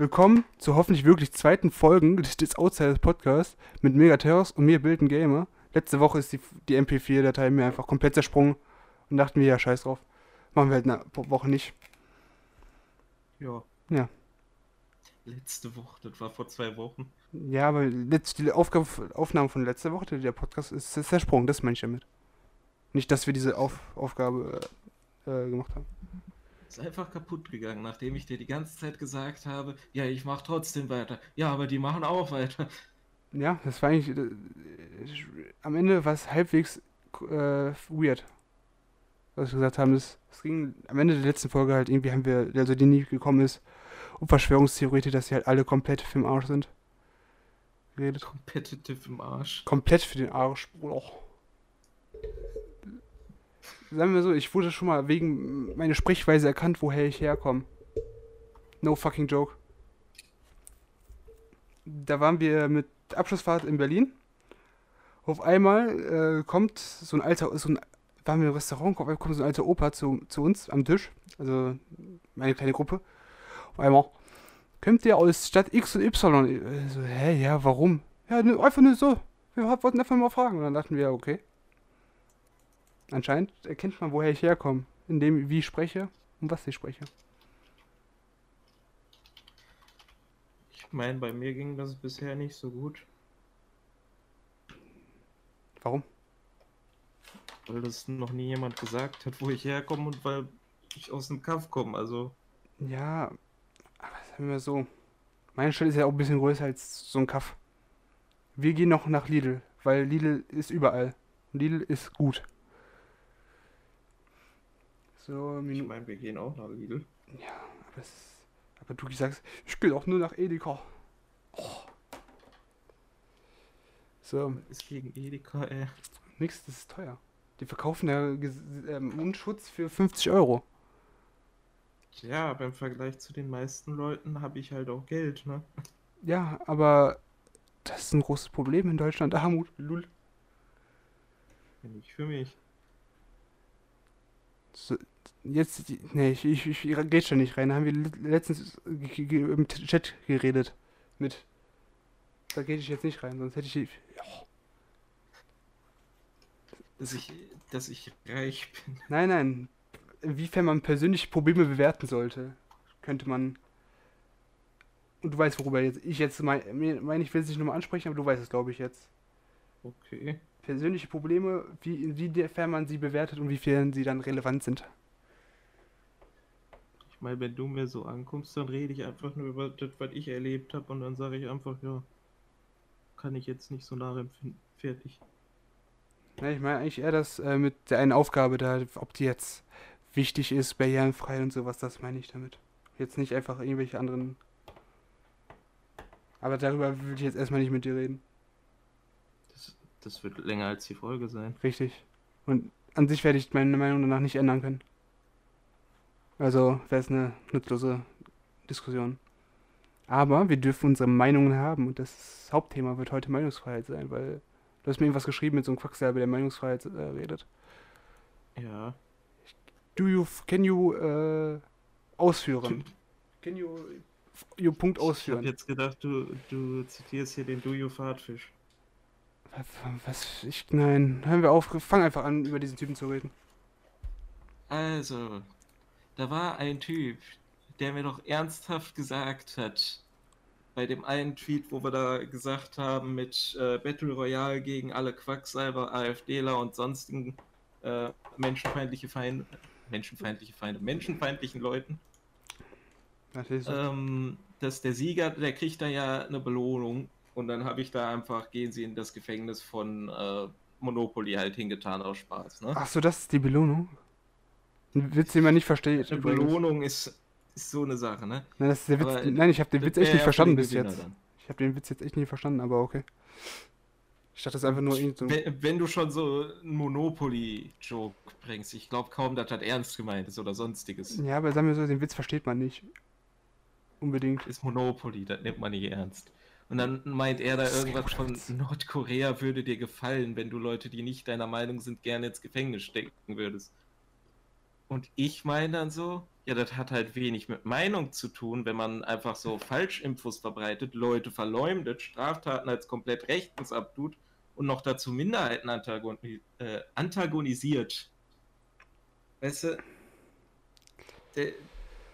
Willkommen zur hoffentlich wirklich zweiten Folge des Outsiders Podcasts mit Megateros und mir, Bilden Gamer. Letzte Woche ist die, die MP4-Datei mir einfach komplett zersprungen und dachten wir, ja, scheiß drauf. Machen wir halt eine Woche nicht. Ja. Ja. Letzte Woche, das war vor zwei Wochen. Ja, aber die Aufgabe, Aufnahme von letzter Woche, der Podcast, ist, ist zersprungen, das meine ich damit. Nicht, dass wir diese Auf, Aufgabe äh, äh, gemacht haben. Ist einfach kaputt gegangen, nachdem ich dir die ganze Zeit gesagt habe, ja, ich mache trotzdem weiter. Ja, aber die machen auch weiter. Ja, das war eigentlich. Äh, am Ende war es halbwegs äh, weird. Was wir gesagt haben, es ging am Ende der letzten Folge halt irgendwie, haben wir, also die nie gekommen ist, um Verschwörungstheorie, dass sie halt alle komplett für den Arsch sind. Geredet. Competitive im Arsch. Komplett für den Arsch, Bruder. Sagen wir so, ich wurde schon mal wegen meiner Sprechweise erkannt, woher ich herkomme. No fucking joke. Da waren wir mit Abschlussfahrt in Berlin. Auf einmal äh, kommt so ein alter, so ein, waren wir im Restaurant, kommt so ein alter Opa zu, zu uns am Tisch. Also meine kleine Gruppe. Auf einmal. Kommt der aus Stadt X und Y? Ich so, hä, ja, warum? Ja, einfach nur so. Wir wollten einfach mal fragen. Und dann dachten wir, okay. Anscheinend erkennt man, woher ich herkomme, indem wie ich spreche und was ich spreche. Ich meine, bei mir ging das bisher nicht so gut. Warum? Weil das noch nie jemand gesagt hat, wo ich herkomme und weil ich aus dem Kaff komme, also. Ja, aber sagen wir so. Meine Stadt ist ja auch ein bisschen größer als so ein Kaff. Wir gehen noch nach Lidl, weil Lidl ist überall. Lidl ist gut. So, ich meine, wir gehen auch nach Lidl. Ja, aber, es, aber du sagst, ich gehe auch nur nach Edeka. Oh. So. Ist gegen Edeka, ey. Nix, das ist teuer. Die verkaufen ja äh, Mundschutz für 50 Euro. Ja, aber im Vergleich zu den meisten Leuten habe ich halt auch Geld, ne? Ja, aber das ist ein großes Problem in Deutschland. Armut, lull. Nicht für mich. So, jetzt, nee, ich, ich, ich geht schon nicht rein. Da haben wir letztens im Chat geredet mit. Da gehe ich jetzt nicht rein, sonst hätte ich. Ja. Dass ich, dass ich reich bin. Nein, nein. Inwiefern man persönliche Probleme bewerten sollte, könnte man. Und du weißt, worüber jetzt ich jetzt meine, mein, ich will es nicht nochmal ansprechen, aber du weißt es, glaube ich, jetzt. Okay. Persönliche Probleme, wie inwiefern man sie bewertet und wiefern sie dann relevant sind. Ich meine, wenn du mir so ankommst, dann rede ich einfach nur über das, was ich erlebt habe und dann sage ich einfach, ja, kann ich jetzt nicht so nachempfinden. Fertig. Ja, ich meine eigentlich eher das äh, mit der einen Aufgabe da, ob die jetzt wichtig ist, barrierenfrei und sowas, das meine ich damit. Jetzt nicht einfach irgendwelche anderen. Aber darüber will ich jetzt erstmal nicht mit dir reden. Das, wird länger als die Folge sein. Richtig. Und an sich werde ich meine Meinung danach nicht ändern können. Also wäre es eine nutzlose Diskussion. Aber wir dürfen unsere Meinungen haben und das Hauptthema wird heute Meinungsfreiheit sein, weil du hast mir irgendwas geschrieben mit so einem Quacksalber, der Meinungsfreiheit äh, redet. Ja. Do you, can you äh, ausführen? Can you, you Punkt ausführen? Ich hab jetzt gedacht, du, du zitierst hier den Do you Fahrtfisch. Was, ich, nein, hören wir auf, fang einfach an, über diesen Typen zu reden. Also, da war ein Typ, der mir doch ernsthaft gesagt hat, bei dem einen Tweet, wo wir da gesagt haben, mit äh, Battle Royale gegen alle Quacksalber, AfDler und sonstigen äh, menschenfeindliche Feinde, menschenfeindliche Feinde, menschenfeindlichen Leuten. Ähm, dass der Sieger, der kriegt da ja eine Belohnung und dann habe ich da einfach, gehen sie in das Gefängnis von äh, Monopoly halt hingetan aus Spaß. Ne? Ach so, das ist die Belohnung? Ein Witz, den man nicht versteht. Eine Belohnung ist, ist so eine Sache, ne? Nein, Witz, nein ich habe den Witz echt nicht verstanden bis jetzt. Dann. Ich habe den Witz jetzt echt nicht verstanden, aber okay. Ich dachte, das ist einfach nur so wenn, wenn, du schon so einen Monopoly-Joke bringst, ich glaube kaum, dass das ernst gemeint ist oder sonstiges. Ja, aber sagen wir so, den Witz versteht man nicht. Unbedingt. Ist Monopoly, das nimmt man nicht ernst. Und dann meint er da irgendwas von Nordkorea würde dir gefallen, wenn du Leute, die nicht deiner Meinung sind, gerne ins Gefängnis stecken würdest. Und ich meine dann so, Ja, das hat halt wenig mit Meinung zu tun, wenn man einfach so Falschinfos verbreitet, Leute verleumdet, Straftaten als komplett rechtens abtut und noch dazu Minderheiten antagoni äh, antagonisiert. Weißt du,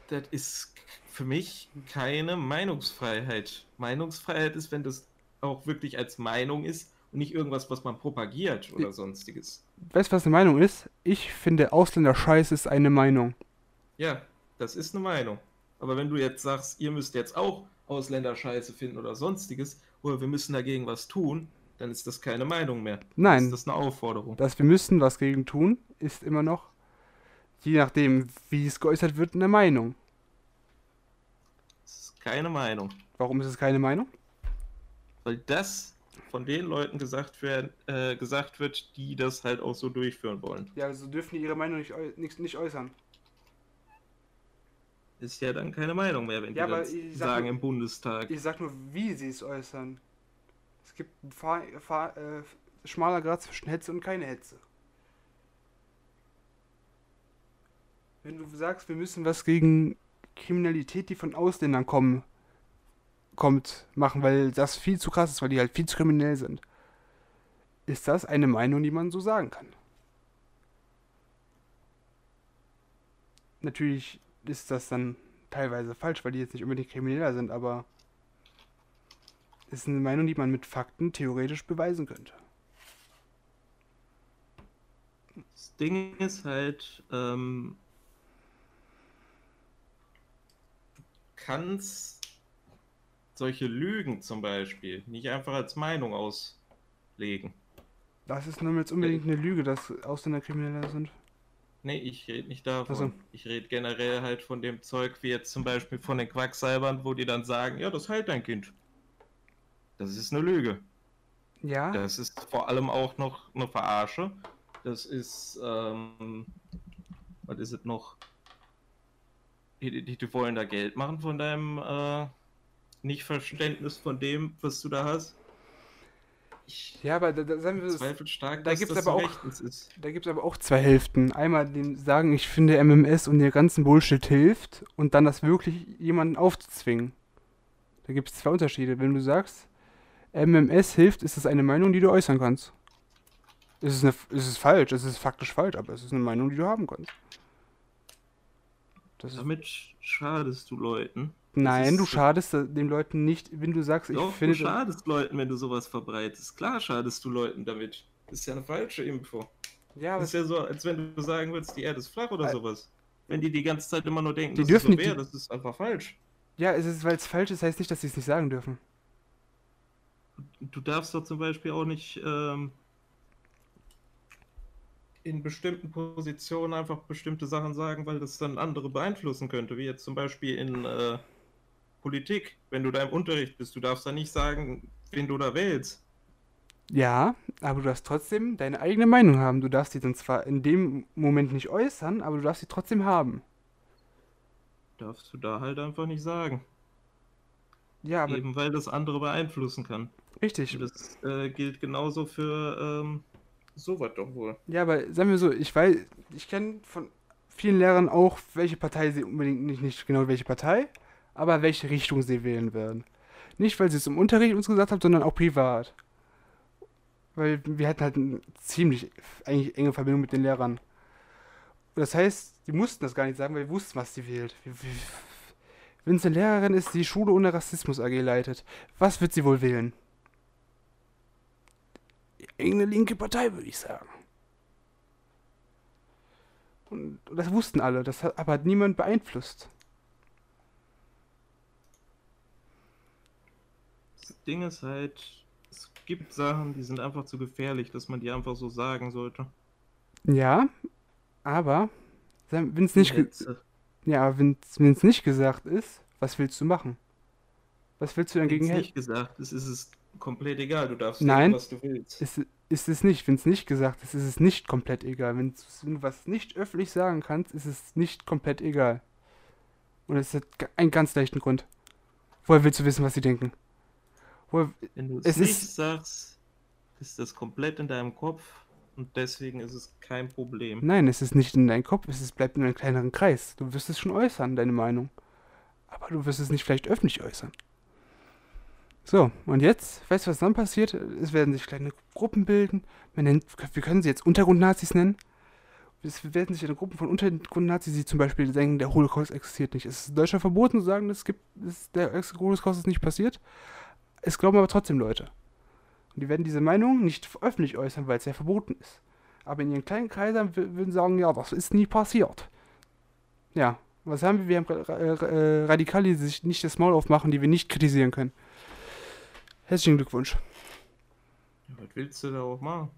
das ist für mich keine Meinungsfreiheit. Meinungsfreiheit ist, wenn das auch wirklich als Meinung ist und nicht irgendwas, was man propagiert oder sonstiges. Weißt du, was eine Meinung ist? Ich finde, Ausländer-Scheiß ist eine Meinung. Ja, das ist eine Meinung. Aber wenn du jetzt sagst, ihr müsst jetzt auch Ausländer-Scheiße finden oder sonstiges, oder wir müssen dagegen was tun, dann ist das keine Meinung mehr. Nein. Dann ist das eine Aufforderung. Dass wir müssen was gegen tun, ist immer noch, je nachdem, wie es geäußert wird, eine Meinung. Keine Meinung. Warum ist es keine Meinung? Weil das von den Leuten gesagt, werden, äh, gesagt wird, die das halt auch so durchführen wollen. Ja, also dürfen die ihre Meinung nicht, nicht, nicht äußern. Ist ja dann keine Meinung mehr, wenn Ja, die das sagen nur- im Bundestag. Ich sag nur, wie sie es äußern. Es gibt ein Fahr, Fahr, äh, schmaler Grad zwischen Hetze und keine Hetze. Wenn du sagst, wir müssen was gegen Kriminalität, die von Ausländern kommen, kommt, machen, weil das viel zu krass ist, weil die halt viel zu kriminell sind, ist das eine Meinung, die man so sagen kann. Natürlich ist das dann teilweise falsch, weil die jetzt nicht unbedingt krimineller sind, aber ist eine Meinung, die man mit Fakten theoretisch beweisen könnte. Das Ding ist halt, ähm, kannst solche Lügen zum Beispiel nicht einfach als Meinung auslegen. Das ist nur jetzt unbedingt eine Lüge, dass Ausländer krimineller sind. Nee, ich rede nicht davon. So. Ich rede generell halt von dem Zeug, wie jetzt zum Beispiel von den Quacksalbern, wo die dann sagen, ja, das heilt dein Kind. Das ist eine Lüge. Ja, Das ist vor allem auch noch eine Verarsche. Das ist, ähm, was ist es noch? Die, die, die wollen da Geld machen von deinem äh, Nichtverständnis von dem, was du da hast. Ich ja, aber da, da, sagen wir, zweifle stark, da dass gibt's das aber auch- da gibt es aber auch zwei Hälften. Einmal den sagen, ich finde MMS und der ganzen Bullshit hilft und dann das wirklich jemanden aufzuzwingen. Da gibt es zwei Unterschiede. Wenn du sagst, MMS hilft, ist es eine Meinung, die du äußern kannst. Es ist, eine, es ist falsch, es ist faktisch falsch, aber es ist eine Meinung, die du haben kannst. Das ist, Damit schadest du Leuten. nein, ist- du schadest den Leuten nicht, wenn du sagst, ich Doch, finde. du schadest Leuten, wenn du sowas verbreitest. Klar schadest du Leuten damit. Das ist ja eine falsche Info. ja, Das ist ja so, als wenn du sagen würdest, die Erde ist flach oder sowas. Wenn die die ganze Zeit immer nur denken, Die dass dürfen es so wäre, das ist einfach falsch. ja, es ist, weil es falsch ist, heißt nicht, dass sie es nicht sagen dürfen. Du darfst doch zum Beispiel auch nicht ähm, in bestimmten Positionen einfach bestimmte Sachen sagen, weil das dann andere beeinflussen könnte, wie jetzt zum Beispiel in äh, Politik, wenn du da im Unterricht bist. Du darfst da nicht sagen, wen du da wählst. Ja, aber du darfst trotzdem deine eigene Meinung haben. Du darfst sie dann zwar in dem Moment nicht äußern, aber du darfst sie trotzdem haben. Darfst du da halt einfach nicht sagen. Ja, aber Eben weil das andere beeinflussen kann. richtig. Das äh, gilt genauso für ähm, sowas doch wohl. Ja, aber sagen wir so, ich weiß, ich kenne von vielen Lehrern auch, welche Partei sie unbedingt nicht, nicht genau welche Partei, aber welche Richtung sie wählen werden. Nicht, weil sie es im Unterricht uns gesagt haben, sondern auch privat. Weil wir hatten halt eine ziemlich eigentlich enge Verbindung mit den Lehrern. Und das heißt, die mussten das gar nicht sagen, weil wir wussten, was sie wählt. Wenn es eine Lehrerin ist, die Schule ohne Rassismus AG leitet, was wird sie wohl wählen? Irgendeine linke Partei, würde ich sagen. Und das wussten alle, das hat aber hat niemand beeinflusst. Das Ding ist halt, es gibt Sachen, die sind einfach zu gefährlich, dass man die einfach so sagen sollte. Ja, aber wenn es nicht, Hetze. ja, es nicht gesagt ist, was willst du machen? Was willst du dagegen helfen? nicht gesagt ist, ist es komplett egal. Du darfst Nein. denken, was du willst. Ist, ist es nicht. Wenn es nicht gesagt ist, ist es nicht komplett egal. Wenn du was nicht öffentlich sagen kannst, ist es nicht komplett egal. Und es hat einen ganz leichten Grund. Woher willst du wissen, was sie denken? Woher, Wenn du es, nicht ist- sagst, ist das komplett in deinem Kopf und deswegen ist es kein Problem. Nein, es ist nicht in deinem Kopf, es bleibt in einem kleineren Kreis. Du wirst es schon äußern, deine Meinung. Aber du wirst es nicht vielleicht öffentlich äußern. So, und jetzt, weißt du, was dann passiert? Es werden sich kleine Gruppen bilden. Nennt, wir können sie jetzt Untergrundnazis nennen. Es werden sich eine Gruppe von Untergrundnazis, die zum Beispiel denken, der Holocaust existiert nicht. Es ist in Deutschland verboten zu sagen, es gibt, es, der Holocaust ist nicht passiert. Es glauben aber trotzdem Leute. Und die werden diese Meinung nicht öffentlich äußern, weil es ja verboten ist. Aber in ihren kleinen Kreisen würden sagen, ja, das ist nie passiert. Ja, was haben wir? Wir haben äh, Radikale, die sich nicht das Maul aufmachen, die wir nicht kritisieren können. Herzlichen Glückwunsch. Was willst du da auch machen?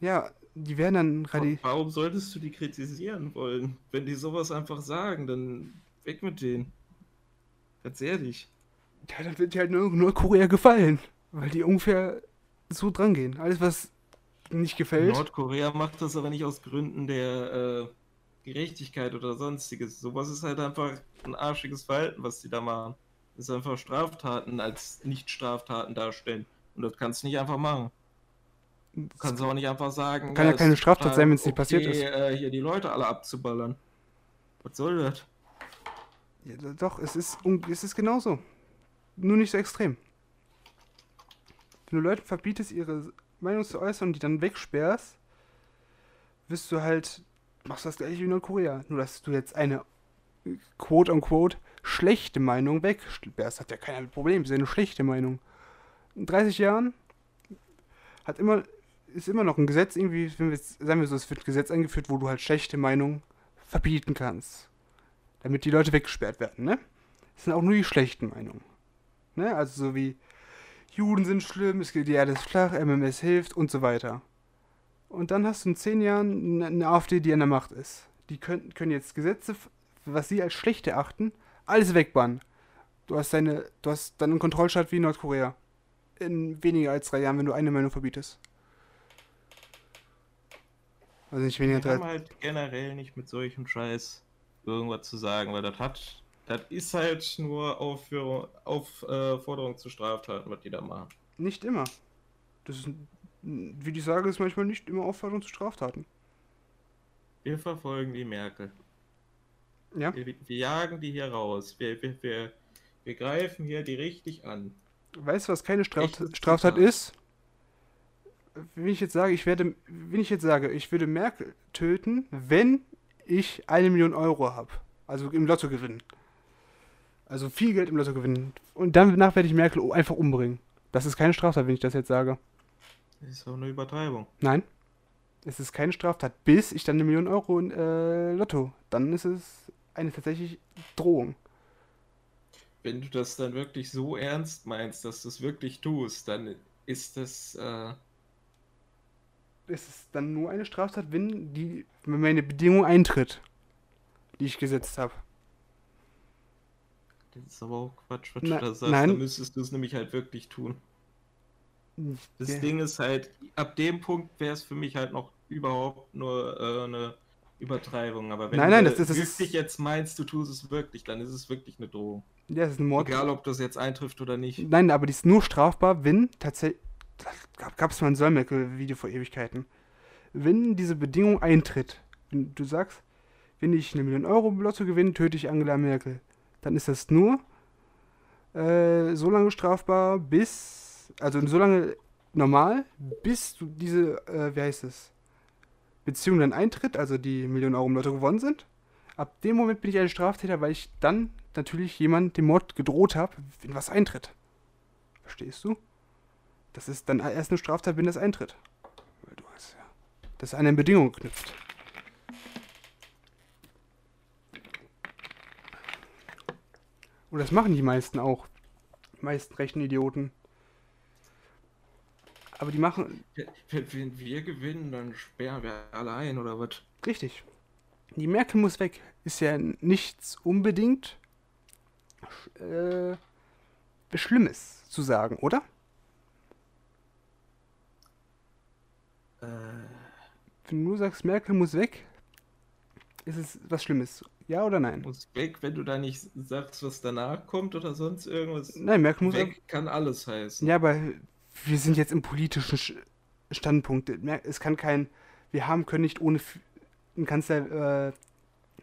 Ja, die werden dann radikal. Warum solltest du die kritisieren wollen? Wenn die sowas einfach sagen, dann weg mit denen. Ganz ehrlich. Ja, dann wird dir halt nur Nordkorea gefallen. Weil die ungefähr so dran gehen. Alles, was nicht gefällt. Nordkorea macht das aber nicht aus Gründen der äh, Gerechtigkeit oder sonstiges. Sowas ist halt einfach ein arschiges Verhalten, was die da machen. Ist einfach Straftaten als Nicht-Straftaten darstellen. Und das kannst du nicht einfach machen. Du kannst auch nicht einfach sagen. Kann ja, keine Straftat sein, wenn es nicht okay, passiert ist. Äh, hier die Leute alle abzuballern. Was soll das? Ja, doch, es ist, es ist genauso. Nur nicht so extrem. Wenn du Leuten verbietest, ihre Meinung zu äußern und die dann wegsperrst, wirst du halt, machst du das gleiche wie in Nordkorea. Nur, dass du jetzt eine quote unquote schlechte Meinung wegsperrst. Hat ja keiner Problem, ist ja eine schlechte Meinung. In 30 Jahren hat immer, ist immer noch ein Gesetz, irgendwie, wenn wir sagen wir so, es wird ein Gesetz eingeführt, wo du halt schlechte Meinungen verbieten kannst. Damit die Leute weggesperrt werden, ne? Das sind auch nur die schlechten Meinungen. Ne? Also so wie Juden sind schlimm, es geht die Erde ist flach, MMS hilft und so weiter. Und dann hast du in zehn Jahren eine AfD, die an der Macht ist. Die können, können jetzt Gesetze, was sie als schlecht erachten, alles wegbannen. Du hast deine, du hast dann einen Kontrollstaat wie Nordkorea. In weniger als drei Jahren, wenn du eine Meinung verbietest. Also nicht weniger als drei. Wir haben halt generell nicht mit solchem Scheiß irgendwas zu sagen, weil das hat das ist halt nur Aufforderung auf, äh, zu Straftaten, was die da machen. Nicht immer. Das ist, wie ich sage, ist manchmal nicht immer Aufforderung zu Straftaten. Wir verfolgen die Merkel. Ja. Wir, wir jagen die hier raus. Wir, wir, wir, wir greifen hier die richtig an. Weißt du, was keine Straftat, Straftat ist? Wenn ich jetzt sage, ich werde, wenn ich jetzt sage, ich würde Merkel töten, wenn ich eine Million Euro habe. Also im Lotto gewinnen. Also viel Geld im Lotto gewinnen. Und danach werde ich Merkel einfach umbringen. Das ist keine Straftat, wenn ich das jetzt sage. Das ist doch eine Übertreibung. Nein. Es ist keine Straftat, bis ich dann eine Million Euro in äh, Lotto. Dann ist es eine tatsächliche Drohung. Wenn du das dann wirklich so ernst meinst, dass du es wirklich tust, dann ist das. Äh es ist dann nur eine Straftat, wenn, die, wenn meine Bedingung eintritt, die ich gesetzt habe. Das ist aber auch Quatsch, was Na, du da sagst. Nein. Da müsstest du es nämlich halt wirklich tun. Das ja. Ding ist halt, ab dem Punkt wäre es für mich halt noch überhaupt nur äh, eine Übertreibung. Aber wenn nein, nein, du das, das wirklich ist... jetzt meinst, du tust es wirklich, dann ist es wirklich eine Drohung. Ja, das ist ein Mord. Egal, ob das jetzt eintrifft oder nicht. Nein, aber die ist nur strafbar, wenn tatsächlich. Gab es mal ein Säumecke-Video vor Ewigkeiten. Wenn diese Bedingung eintritt, wenn du sagst, wenn ich eine Million Euro Lotto gewinne, töte ich Angela Merkel dann ist das nur äh, so lange strafbar, bis, also so lange normal, bis du diese, äh, wie heißt es, Beziehung dann eintritt, also die Millionen Euro im Lotto gewonnen sind. Ab dem Moment bin ich ein Straftäter, weil ich dann natürlich jemand dem Mord gedroht habe, wenn was eintritt. Verstehst du? Das ist dann erst eine Straftat, wenn das eintritt. Weil du hast ja. Das an eine Bedingung knüpft. Und das machen die meisten auch. Die meisten rechten Idioten. Aber die machen. Wenn wir gewinnen, dann sperren wir alle ein, oder was? Richtig. Die Merkel muss weg. Ist ja nichts unbedingt äh, Schlimmes zu sagen, oder? Äh. Wenn du sagst, Merkel muss weg, ist es was Schlimmes. Ja oder nein? Muss weg, wenn du da nicht sagst, was danach kommt oder sonst irgendwas. Nein, Merkel muss weg kann alles heißen. Ja, aber wir sind jetzt im politischen Sch Standpunkt. Es kann kein, wir haben, können nicht ohne ein Kanzler äh,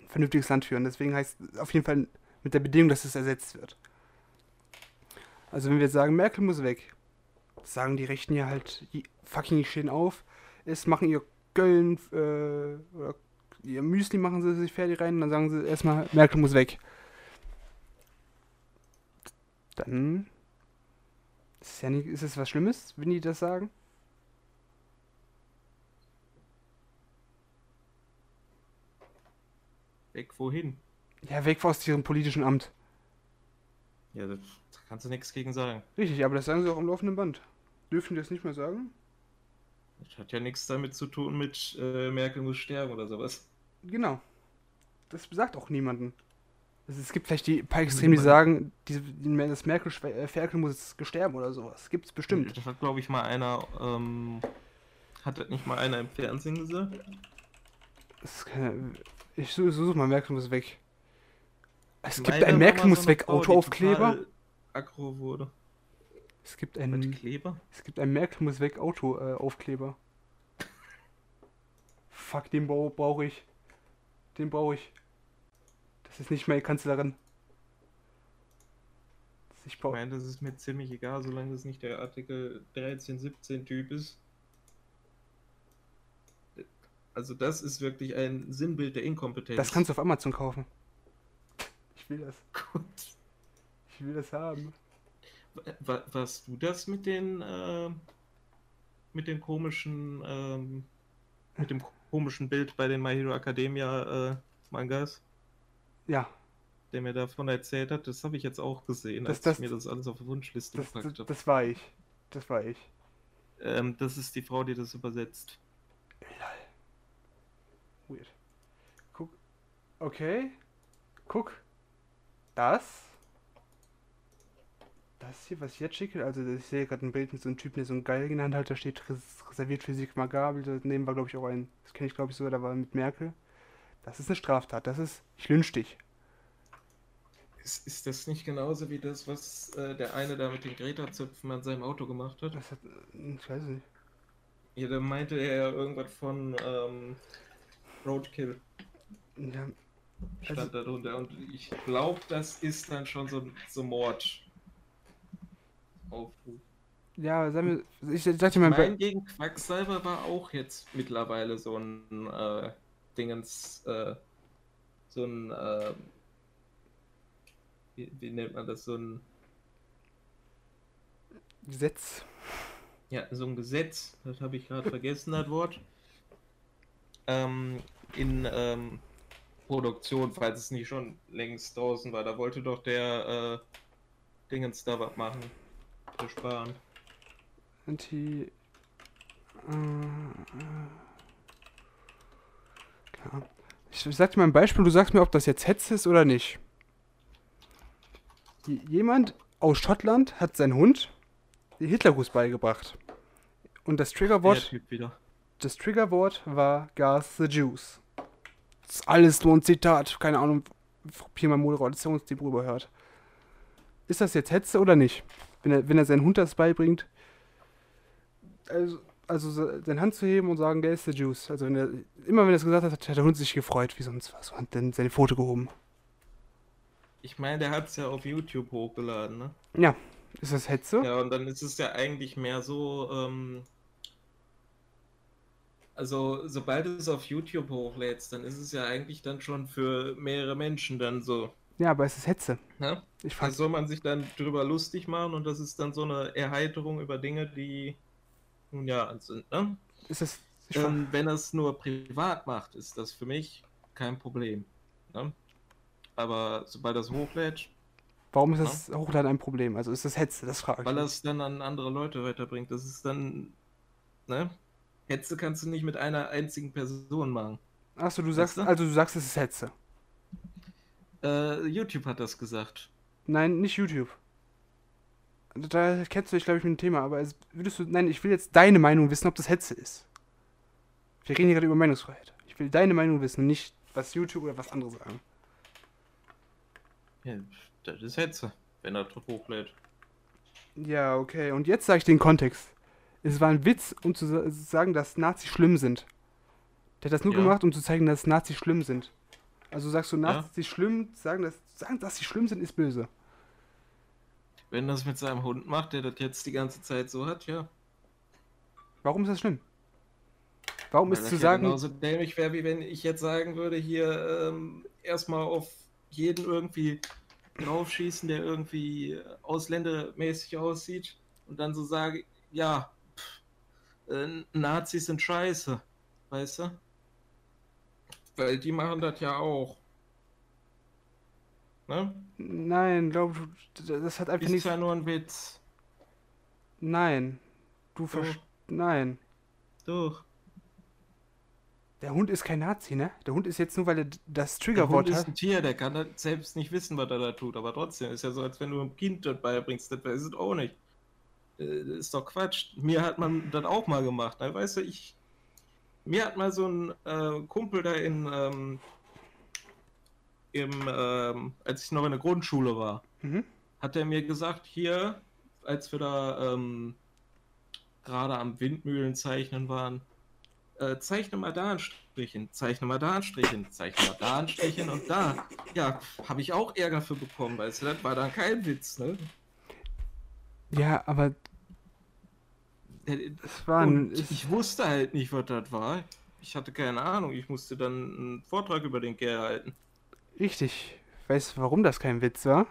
vernünftiges Land führen. Deswegen heißt es auf jeden Fall mit der Bedingung, dass es ersetzt wird. Also wenn wir sagen, Merkel muss weg, sagen die Rechten ja halt, fucking stehen auf, es machen ihr Köln äh, oder ihr Müsli machen sie sich fertig rein dann sagen sie erstmal, Merkel muss weg. Dann ist, ja nicht, ist es was Schlimmes, wenn die das sagen? Weg wohin? Ja, weg aus ihrem politischen Amt. Ja, da kannst du nichts gegen sagen. Richtig, aber das sagen sie auch am laufenden Band. Dürfen die das nicht mehr sagen? Das hat ja nichts damit zu tun mit äh, Merkel muss sterben oder sowas. Genau. Das sagt auch niemanden. Es gibt vielleicht die paar Extreme, die sagen, die, das Merkel, äh, Merkel muss gestorben oder sowas. Gibt es bestimmt. Das hat, glaube ich, mal einer, ähm, hat das nicht mal einer im Fernsehen gesagt? Keine, ich suche such mal, Merkel muss weg. Es gibt ein Merkel muss so weg Autoaufkleber. Aggro wurde. Es gibt einen. Kleber? Es gibt ein Merkel muss weg Autoaufkleber. Äh, Fuck, den brauche ich. Den brauche ich. Das ist nicht meine Kanzlerin. Ich, ich meine, das ist mir ziemlich egal, solange das nicht der Artikel 13, 17 Typ ist. Also das ist wirklich ein Sinnbild der Inkompetenz. Das kannst du auf Amazon kaufen. Ich will das. Gut. Ich will das haben. warst du das mit den äh, mit den komischen ähm, mit dem komischen Bild bei den My Hero Academia äh, Mangas? Ja. Der mir davon erzählt hat, das habe ich jetzt auch gesehen, das, als das, ich mir das alles auf die Wunschliste das, gepackt habe. Das war ich. Das war ich. Ähm, das ist die Frau, die das übersetzt. Weird. Guck. Okay. Guck. Das. Das hier, was ich jetzt schicke, also ich sehe gerade ein Bild mit so einem Typen, der so einen Geil genannt hat, da steht reserviert für Sigmar Gabel, daneben war glaube ich auch ein, das kenne ich glaube ich sogar, da war mit Merkel. Das ist eine Straftat, das ist, ich lynch dich. Ist, ist das nicht genauso wie das, was äh, der eine da mit den Greta-Zöpfen an seinem Auto gemacht hat? hat? Ich weiß nicht. Ja, da meinte er ja irgendwas von ähm, Roadkill. Ja. Stand also, darunter. Und ich glaube, das ist dann schon so, so Mord. Aufruf. Ja, sag mir, ich sag dir mal. Mein gegen Quacksalber war auch jetzt mittlerweile so ein äh, Dingens, äh, so ein, äh, wie, wie, nennt man das, so ein Gesetz. Ja, so ein Gesetz, das habe ich gerade vergessen, das Wort. Ähm, in ähm, Produktion, falls es nicht schon längst draußen war. Da wollte doch der äh, Dingens da was machen. Zu sparen. Anti. Äh, äh. Ja. Ich sag dir mal ein Beispiel, du sagst mir, ob das jetzt Hetze ist oder nicht. Jemand aus Schottland hat seinen Hund den Hitlergruß beigebracht. Und das Triggerwort. Das Triggerwort war Gas the Juice. Das ist alles nur ein Zitat. Keine Ahnung, ob hier mal Moderationsteam drüber hört. Ist das jetzt Hetze oder nicht? Wenn er, wenn er seinen Hund das beibringt. Also, also seine Hand zu heben und sagen, der ist der Juice. Also wenn er, immer wenn er es gesagt hat, hat der Hund sich gefreut, wie sonst was, und dann seine Foto gehoben. Ich meine, der hat es ja auf YouTube hochgeladen, ne? Ja. Ist das Hetze? Ja, und dann ist es ja eigentlich mehr so, ähm, also sobald du es auf YouTube hochlädst, dann ist es ja eigentlich dann schon für mehrere Menschen dann so. Ja, aber es ist Hetze. Ja? Ich da soll man sich dann drüber lustig machen und das ist dann so eine Erheiterung über Dinge, die nun ja sind, ne? Ist das. Ähm, wenn er es nur privat macht, ist das für mich kein Problem. Ne? Aber sobald das hochlädt. Warum ist das ja? Hochladen ein Problem? Also ist das Hetze, das frage ich. Weil das dann an andere Leute weiterbringt. Das ist dann. Ne? Hetze kannst du nicht mit einer einzigen Person machen. Achso, du sagst, du? also du sagst, es ist Hetze. Äh, YouTube hat das gesagt. Nein, nicht YouTube. Da kennst du dich, glaube ich, mit dem Thema, aber würdest du. Nein, ich will jetzt deine Meinung wissen, ob das Hetze ist. Wir reden hier gerade über Meinungsfreiheit. Ich will deine Meinung wissen, nicht was YouTube oder was andere sagen. Ja, das ist Hetze, wenn er tot hochlädt. Ja, okay. Und jetzt sage ich den Kontext. Es war ein Witz, um zu sa- sagen, dass Nazis schlimm sind. Der hat das nur Ja. gemacht, um zu zeigen, dass Nazis schlimm sind. Also sagst du, Ja. Nazis schlimm, sagen, dass, sagen, dass sie schlimm sind, ist böse. Wenn das mit seinem Hund macht, der das jetzt die ganze Zeit so hat, ja. Warum ist das schlimm? Warum Weil ist zu ja sagen, genauso dämlich wäre, wie wenn ich jetzt sagen würde, hier ähm, erstmal auf jeden irgendwie draufschießen, der irgendwie ausländermäßig aussieht und dann so sage, ja, pff, äh, Nazis sind scheiße, weißt du? Weil die machen das ja auch. Ne? nein, glaub, das hat einfach Ist nichts. ja nur ein Witz. Nein. Du verstehst. Nein. doch. Der Hund ist kein Nazi, ne? Der Hund ist jetzt nur, weil er das Der Hund Triggerwort ist hat. ein Tier, der kann das selbst nicht wissen, was er da tut, aber trotzdem ist ja so, als wenn du einem Kind das beibringst, das weiß es auch nicht. Äh, Das ist doch Quatsch. Mir hat man das auch mal gemacht, ne? weißt du, ich. Mir hat mal so ein äh, Kumpel da in, ähm, im, ähm, als ich noch in der Grundschule war, Mhm. hat er mir gesagt, hier, als wir da ähm, gerade am Windmühlen zeichnen waren, äh, zeichne mal da ein Strichen, zeichne mal da ein Strichen, zeichne mal da ein Strichen und da. Ja, habe ich auch Ärger für bekommen, du, das war dann kein Witz, ne? Ja, aber Äh, es war ein. Es- ich wusste halt nicht, was das war. Ich hatte keine Ahnung, ich musste dann einen Vortrag über den Kerl halten. Richtig. Weißt du, warum das kein Witz war?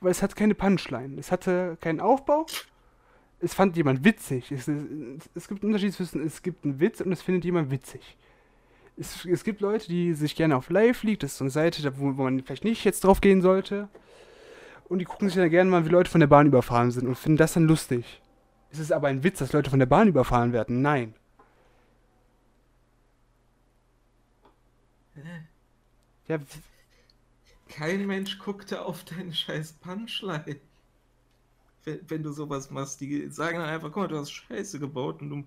Weil es hat keine Punchline. Es hatte keinen Aufbau. Es fand jemand witzig. Es, es, es gibt einen Unterschied zwischen, es gibt einen Witz und es findet jemand witzig. Es, es gibt Leute, die sich gerne auf Live liegt. Das ist so eine Seite, wo, wo man vielleicht nicht jetzt drauf gehen sollte. Und die gucken sich dann gerne mal, wie Leute von der Bahn überfahren sind und finden das dann lustig. Es ist aber ein Witz, dass Leute von der Bahn überfahren werden. Nein. Ja, Kein Mensch guckte auf deine scheiß Punchline. Wenn, wenn du sowas machst, die sagen dann einfach, guck mal, du hast Scheiße gebaut und du,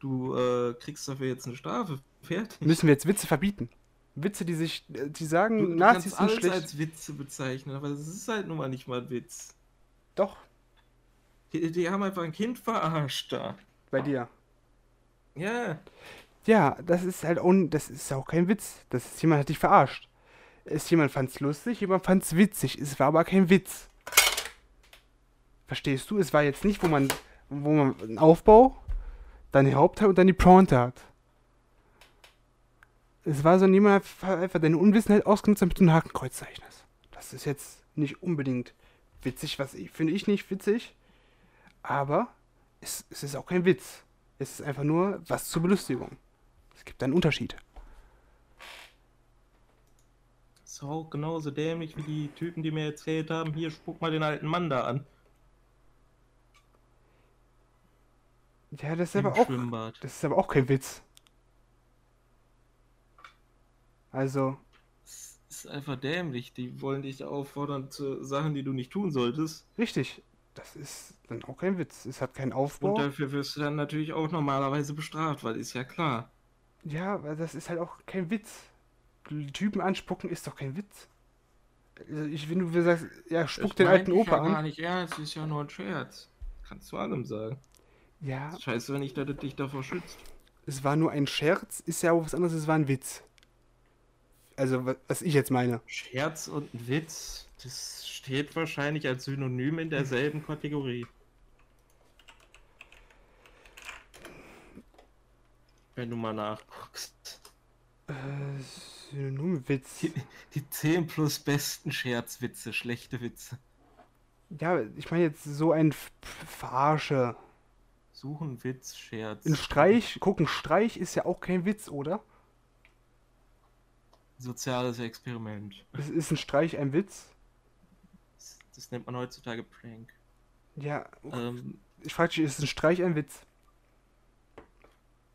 du äh, kriegst dafür jetzt eine Strafe. Fertig. müssen wir jetzt Witze verbieten. Witze, die sich, äh, die sagen, du, du Nazis sind schlecht. als Witze bezeichnen, aber das ist halt nun mal nicht mal ein Witz. Doch, Die, die haben einfach ein Kind verarscht da. bei dir. Ja, Ja, das ist halt auch, das ist auch kein Witz. Das ist jemand hat dich verarscht. Es jemand fand's lustig, jemand fand's witzig. Es war aber kein Witz. Verstehst du? Es war jetzt nicht, wo man, wo man einen Aufbau, dann die Hauptteil und dann die Pointe hat. Es war so, hat einfach deine Unwissenheit ausgenutzt, damit du ein Hakenkreuz zeichnest. Das ist jetzt nicht unbedingt witzig, was ich finde ich nicht witzig. Aber es, es ist auch kein Witz. Es ist einfach nur was zur Belustigung. Es gibt einen Unterschied. Auch genauso dämlich wie die Typen, die mir erzählt haben, hier spuck mal den alten Mann da an. Ja, das ist Im aber auch, Schwimmbad. das ist aber auch kein Witz. Also, Das ist einfach dämlich. Die wollen dich auffordern zu Sachen, die du nicht tun solltest. richtig. Das ist dann auch kein Witz. Es hat keinen Und Aufbau. dafür wirst du dann natürlich auch normalerweise bestraft, weil ist ja klar. Ja, das ist halt auch kein Witz. Typen anspucken ist doch kein Witz. Also Ich, wenn du sagst, ja, spuck Das den alten ich Opa ja gar an. nicht ernst, ist ja nur ein Scherz. Kannst du allem sagen. Ja, Scheiße, wenn ich es dich davor schützt. es war nur ein Scherz, ist ja auch was anderes, es war ein Witz. Also, wa- was ich jetzt meine. Scherz und ein Witz, das steht wahrscheinlich als Synonym in derselben Kategorie. Wenn du mal nachguckst. Äh, Synonymwitz. Die, die 10 plus besten Scherzwitze, schlechte Witze. Ja, ich meine jetzt so ein F- F- Verarsche. Suchen Witz, Scherz. Ein Streich, guck, ein Streich ist ja auch kein Witz, oder? Soziales Experiment. Ist, ist ein Streich ein Witz? Das, das nennt man heutzutage Prank. Ja, Ähm, ich frage dich, ist ein Streich ein Witz?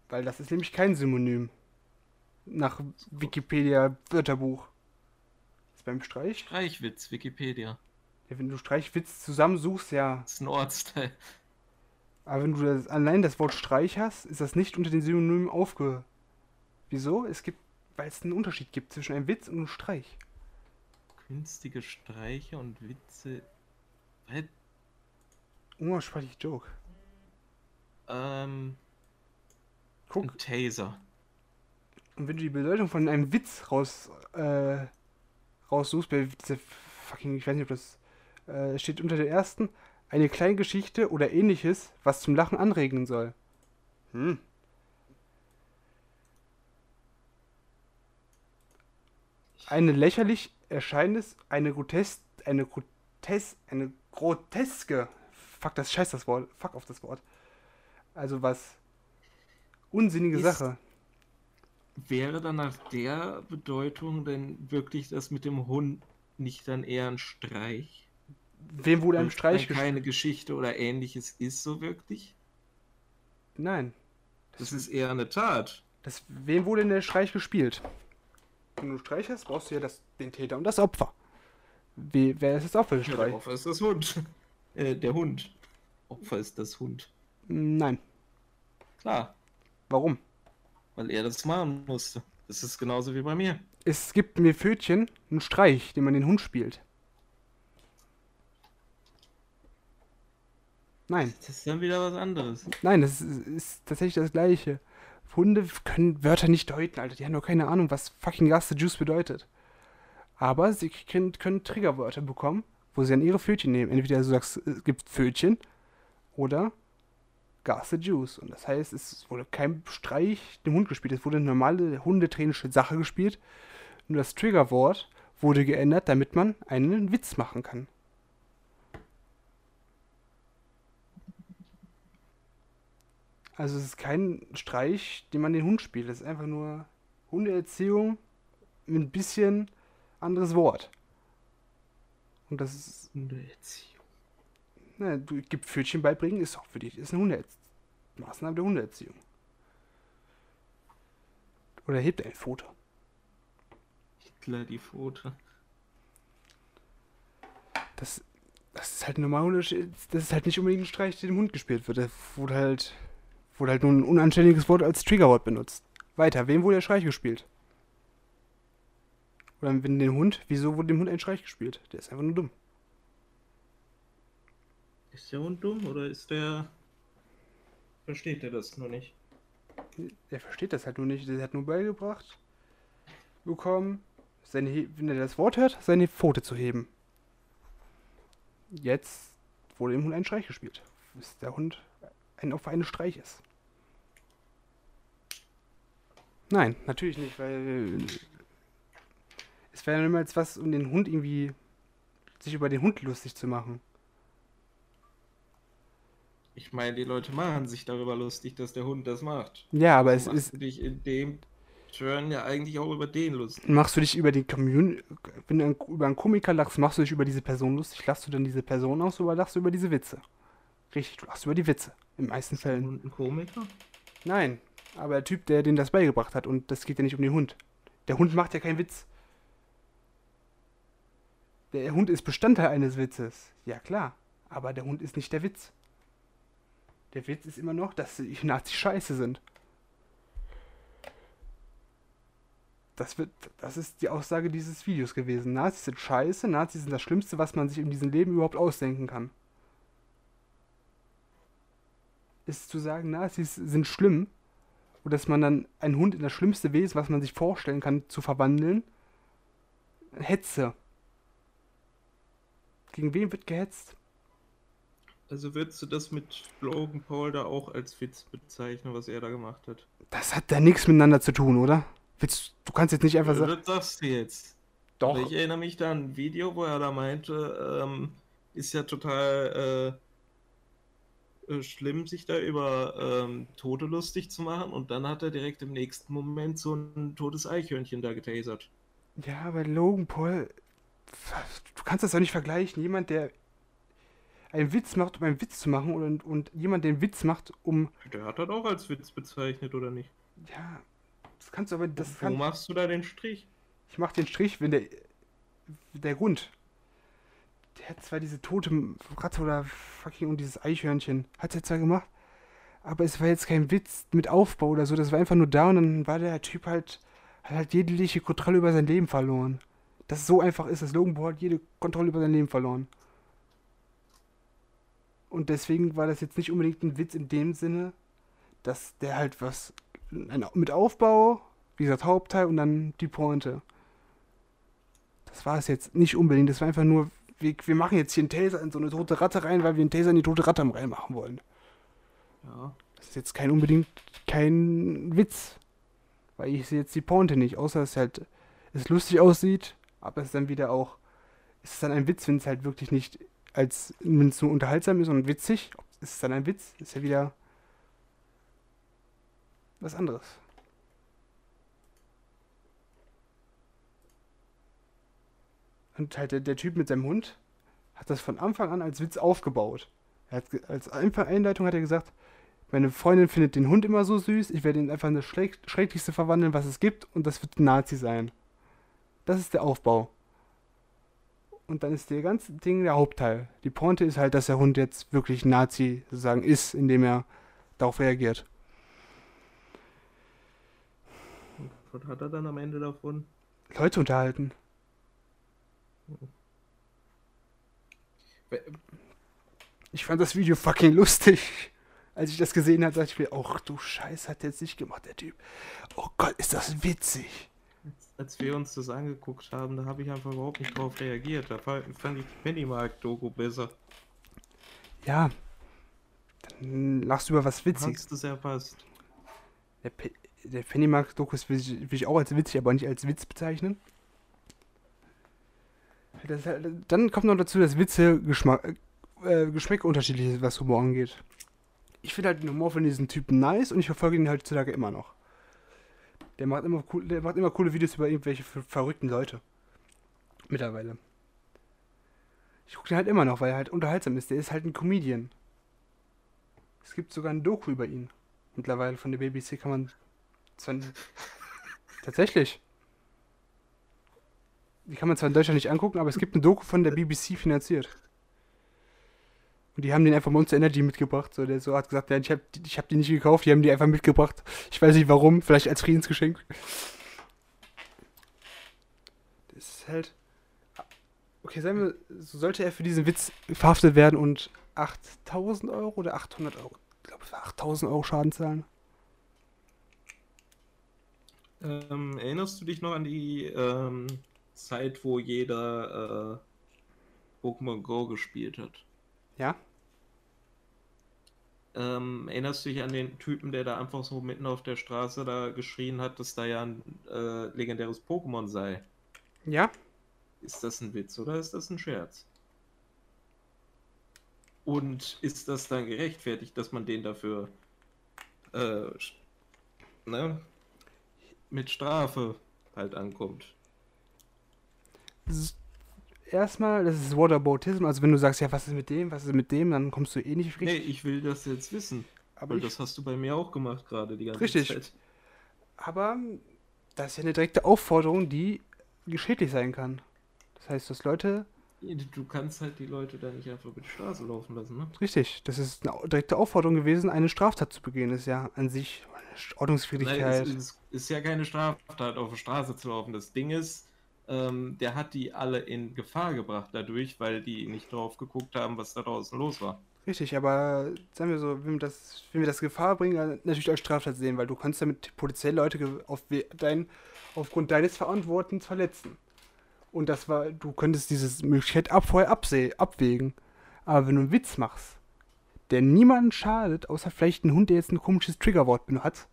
Weil das ist nämlich kein Synonym. Nach Wikipedia Wörterbuch. Ist beim Streich? Streichwitz, Wikipedia. Ja, wenn du Streichwitz zusammensuchst, ja. Das ist ein Ortsteil. Aber wenn du das, allein das Wort Streich hast, ist das nicht unter den Synonymen aufge. Wieso? Es gibt, weil es einen Unterschied gibt zwischen einem Witz und einem Streich. Günstige Streiche und Witze. Was? Umgangssprachlich Joke. Ähm, Guck, ein Taser. Und wenn du die Bedeutung von einem Witz raus, äh, raussuchst, bei dieser fucking, ich weiß nicht, ob das äh, steht unter der ersten, eine kleine Geschichte oder ähnliches, was zum Lachen anregen soll. Hm. Eine lächerlich erscheinendes, eine grotesk, eine grotesk, eine groteske, fuck das, scheiß das Wort, fuck auf das Wort. Also was unsinnige Ist- Sache. Wäre dann nach der Bedeutung denn wirklich das mit dem Hund nicht dann eher ein Streich? Wem wurde ein Streich gespielt? keine Geschichte oder ähnliches ist so wirklich? Nein. Das ist eher eine Tat. Das, wem wurde denn der Streich gespielt? Wenn du Streich hast, brauchst du ja das, den Täter und das Opfer. Wie, wer ist das Opfer des Ja, der Streich? Opfer ist das Hund. Äh, der Hund. Opfer ist das Hund. Nein. Klar, Warum? Weil er das machen musste. Das ist genauso wie bei mir. Es gibt mir Pfötchen einen Streich, den man den Hund spielt. Nein, Das ist dann wieder was anderes. nein, das ist, ist tatsächlich das Gleiche. Hunde können Wörter nicht deuten, Alter. Die haben doch keine Ahnung, was fucking Gas the Juice bedeutet. Aber sie können, können Triggerwörter bekommen, wo sie dann ihre Pfötchen nehmen. Entweder du sagst, es gibt Pfötchen oder Gas the Juice. Und das heißt, es wurde kein Streich dem Hund gespielt. Es wurde eine normale hundetrainische Sache gespielt. Nur das Triggerwort wurde geändert, damit man einen Witz machen kann. Also es ist kein Streich, den man den Hund spielt. Es ist einfach nur Hundeerziehung mit ein bisschen anderes Wort. Und das ist, Hundeerziehung. Ne, du gibt Pfötchen beibringen, ist auch für dich, ist eine Hundeerziehung. Maßnahme der Hundeerziehung. Oder hebt ein Foto. Hitler die Pfote. Das, das ist halt normal, das ist halt nicht unbedingt ein Streich, der dem Hund gespielt wird. Da wurde halt, wurde halt nur ein unanständiges Wort als Triggerwort benutzt. Weiter, wem wurde der Streich gespielt? Oder wenn den Hund, wieso wurde dem Hund ein Streich gespielt? Der ist einfach nur dumm. Ist der Hund dumm oder ist der. Versteht er das nur nicht? Der versteht das halt nur nicht. Der hat nur beigebracht bekommen, seine, wenn er das Wort hört, seine Pfote zu heben. Jetzt wurde dem Hund ein Streich gespielt. Bis der Hund ein Opfer eines Streiches. Nein, natürlich nicht, weil es wäre niemals was, um den Hund irgendwie sich über den Hund lustig zu machen. Ich meine, die Leute machen sich darüber lustig, dass der Hund das macht. Ja, aber Du es ist, du dich in dem Turn ja eigentlich auch über den lustig. Machst du dich über die Community, wenn du über einen Komiker lachst, machst du dich über diese Person lustig, lachst du dann diese Person aus oder lachst du über diese Witze? Richtig, du lachst über die Witze. In meisten Fällen. Und ein Komiker? Nein, aber der Typ, der denen das beigebracht hat, und das geht ja nicht um den Hund. Der Hund macht ja keinen Witz. Der Hund ist Bestandteil eines Witzes. Ja, klar. Aber der Hund ist nicht der Witz. Der Witz ist immer noch, dass die Nazis scheiße sind. Das, wird, das ist die Aussage dieses Videos gewesen. Nazis sind scheiße, Nazis sind das Schlimmste, was man sich in diesem Leben überhaupt ausdenken kann. Ist zu sagen, Nazis sind schlimm, und dass man dann einen Hund in das schlimmste Wesen, was man sich vorstellen kann, zu verwandeln. Hetze. Gegen wen wird gehetzt? Also würdest du das mit Logan Paul da auch als Witz bezeichnen, was er da gemacht hat? Das hat da nichts miteinander zu tun, oder? Willst, du kannst jetzt nicht einfach sagen. das sagst du jetzt. Doch. Ich erinnere mich da an ein Video, wo er da meinte, ähm, ist ja total äh, äh, schlimm, sich da über ähm, Tote lustig zu machen. Und dann hat er direkt im nächsten Moment so ein totes Eichhörnchen da getasert. Ja, aber Logan Paul. Du kannst das doch nicht vergleichen. Jemand, der einen Witz macht, um einen Witz zu machen, und, und jemand, einen Witz macht, um. Der hat das auch als Witz bezeichnet, oder nicht? Ja. Das kannst du aber. Das Wo kann, machst du da den Strich? Ich mach den Strich, wenn der. Der Hund. Der hat zwar diese tote Ratte oder fucking und dieses Eichhörnchen. Hat er zwar gemacht. Aber es war jetzt kein Witz mit Aufbau oder so. Das war einfach nur da und dann war der Typ halt. Hat halt jegliche Kontrolle über sein Leben verloren. Das so einfach ist, dass Logan Paul hat jede Kontrolle über sein Leben verloren. Und deswegen war das jetzt nicht unbedingt ein Witz in dem Sinne, dass der halt was mit Aufbau, wie gesagt, Hauptteil und dann die Pointe. Das war es jetzt nicht unbedingt. Das war einfach nur, wir, wir machen jetzt hier einen Taser in so eine tote Ratte rein, weil wir einen Taser in die tote Ratte reinmachen wollen. Ja. Das ist jetzt kein unbedingt kein Witz. Weil ich sehe jetzt die Pointe nicht, außer dass es halt es lustig aussieht, aber es ist dann wieder auch, es ist dann ein Witz, wenn es halt wirklich nicht als, wenn es nur unterhaltsam ist und witzig, ist es dann ein Witz, ist ja wieder was anderes. Und halt der, der Typ mit seinem Hund hat das von Anfang an als Witz aufgebaut. Hat, als Einleitung hat er gesagt, meine Freundin findet den Hund immer so süß, ich werde ihn einfach in das Schreck Schrecklichste verwandeln, was es gibt, und das wird Nazi sein. Das ist der Aufbau. Und dann ist der ganze Ding der Hauptteil. Die Pointe ist halt, dass der Hund jetzt wirklich Nazi sozusagen ist, indem er darauf reagiert. Was hat er dann am Ende davon? Leute unterhalten. Ich fand das Video fucking lustig. Als ich das gesehen habe, dachte ich mir, ach du Scheiß, hat der jetzt nicht gemacht, der Typ. Oh Gott, ist das witzig. Als wir uns das angeguckt haben, da habe ich einfach überhaupt nicht drauf reagiert. Da fand ich die Pennymark-Doku besser. Ja. Dann lachst du über was Witziges. Hast du es erfasst? Der, Pe der Pennymark-Dokus will, ich- will ich auch als witzig, aber nicht als Witz bezeichnen. Das halt, dann kommt noch dazu, dass Witze Geschmack, äh, Geschmäcker unterschiedlich ist, was Humor angeht. Ich finde halt den Humor von diesen Typen nice und ich verfolge ihn heutzutage immer noch. Der macht immer, cool, der macht immer coole Videos über irgendwelche ver verrückten Leute. Mittlerweile. Ich gucke den halt immer noch, weil er halt unterhaltsam ist. Der ist halt ein Comedian. Es gibt sogar ein Doku über ihn. Mittlerweile von der BBC kann man. Tatsächlich. Die kann man zwar in Deutschland nicht angucken, aber es gibt ein Doku von der BBC finanziert. Und die haben den einfach Monster Energy mitgebracht. So, der so hat gesagt, ich habe ich hab die nicht gekauft, die haben die einfach mitgebracht. Ich weiß nicht warum, vielleicht als Friedensgeschenk. Das ist halt. Okay, sagen wir, so sollte er für diesen Witz verhaftet werden und 8000 Euro oder 800 Euro, ich glaube, es war 8000 Euro Schaden zahlen. Ähm, erinnerst du dich noch an die ähm, Zeit, wo jeder äh, Pokémon Go gespielt hat? Ja? Ähm, erinnerst du dich an den Typen, der da einfach so mitten auf der Straße da geschrien hat, dass da ja ein äh, legendäres Pokémon sei? Ja? Ist das ein Witz oder ist das ein Scherz? Und ist das dann gerechtfertigt, dass man den dafür äh, ne, mit Strafe halt ankommt? Erstmal, das ist Waterboatism. Also, wenn du sagst, ja, was ist mit dem, was ist mit dem, dann kommst du eh nicht Nee, richtig. ich will das jetzt wissen. aber, Weil ich, das hast du bei mir auch gemacht gerade die ganze Richtig. Zeit. aber das ist ja eine direkte Aufforderung, die geschädlich sein kann. Das heißt, dass Leute, Du kannst halt die Leute da nicht einfach über die Straße laufen lassen, ne? richtig, das ist eine direkte Aufforderung gewesen, eine Straftat zu begehen. Das ist ja an sich eine Nein, Ordnungswidrigkeit. es, es ist ja keine Straftat, auf der Straße zu laufen. Das Ding ist, ähm, der hat die alle in Gefahr gebracht dadurch, weil die nicht drauf geguckt haben, was da draußen los war. Richtig, aber sagen wir so, wenn wir das, wenn wir das Gefahr bringen, natürlich als Straftat sehen, weil du kannst damit potenziell Leute auf dein, aufgrund deines Verantwortens verletzen. Und das war, du könntest diese Möglichkeit ab, vorher abwägen. Aber wenn du einen Witz machst, der niemandem schadet, außer vielleicht ein Hund, der jetzt ein komisches Triggerwort benutzt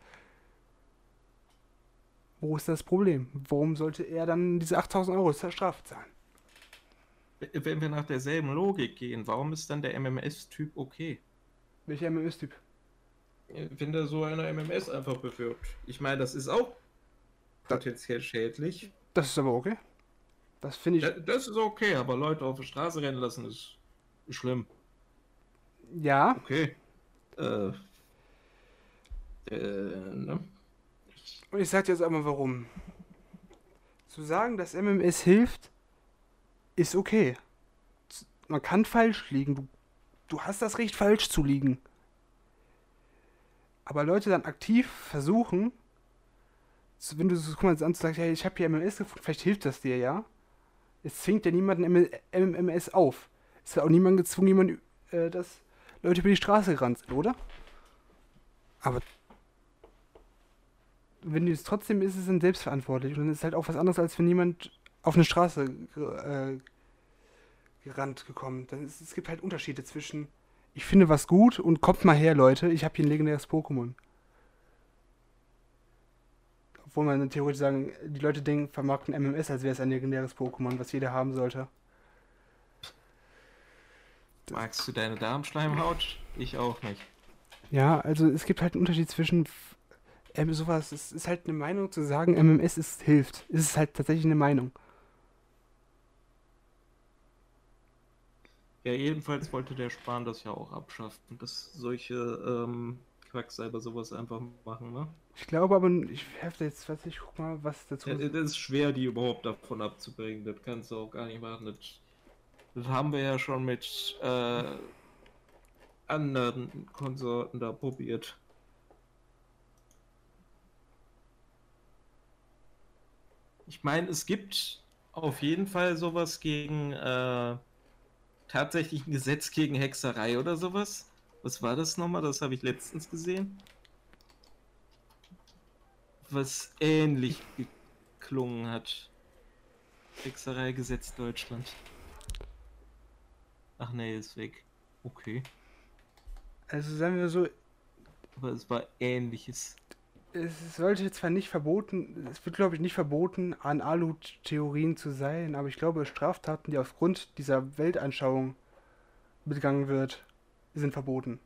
wo ist das Problem? Warum sollte er dann diese 8000 Euro zur Strafe zahlen? Wenn wir nach derselben Logik gehen, warum ist dann der MMS-Typ okay? Welcher MMS-Typ? Wenn der so einer MMS einfach bewirbt. Ich meine, das ist auch potenziell schädlich. Das ist aber okay. Das finde ich. Da- Das ist okay, aber Leute auf der Straße rennen lassen ist schlimm. Ja, Okay. Äh. Äh, ne? Und ich sag dir jetzt einmal warum. Zu sagen, dass MMS hilft, ist okay. Man kann falsch liegen. Du, du hast das Recht, falsch zu liegen. Aber Leute dann aktiv versuchen, zu- wenn du so, guck mal, an sagst, hey, ich habe hier MMS gefunden, vielleicht hilft das dir, ja? Es zwingt ja niemanden MMS auf. Es wird auch niemand gezwungen, jemand, äh, das Leute über die Straße gerannt sind, oder? Aber wenn du es trotzdem ist, ist es dann selbstverantwortlich. Und dann ist es halt auch was anderes, als wenn jemand auf eine Straße äh, gerannt gekommen. Dann ist, es gibt halt Unterschiede zwischen, ich finde was gut und kommt mal her, Leute, ich habe hier ein legendäres Pokémon. Obwohl man theoretisch sagen, die Leute denken, vermarkten MMS, als wäre es ein legendäres Pokémon, was jeder haben sollte. Magst du deine Darmschleimhaut? Ich auch nicht. Ja, also es gibt halt einen Unterschied zwischen ähm, sowas, es ist halt eine Meinung zu sagen, MMS ist, hilft. Es ist halt tatsächlich eine Meinung. Ja, jedenfalls wollte der Spahn das ja auch abschaffen, dass solche ähm, Quacksalber sowas einfach machen, ne? Ich glaube aber, ich hefte jetzt, was ich guck mal, was dazu ja, Es ist schwer, die überhaupt davon abzubringen, das kannst du auch gar nicht machen. Das, das haben wir ja schon mit äh, anderen Konsorten da probiert. Ich meine, es gibt auf jeden Fall sowas gegen äh, tatsächlich ein Gesetz gegen Hexerei oder sowas. Was war das nochmal? Das habe ich letztens gesehen. Was ähnlich geklungen hat. Hexerei-Gesetz Deutschland. Ach nee, ist weg. Okay. Also sagen wir so. Aber es war ähnliches es sollte zwar nicht verboten, es wird glaube ich nicht verboten, an Alu-Theorien zu sein, aber ich glaube, Straftaten, die aufgrund dieser Weltanschauung begangen wird, sind verboten.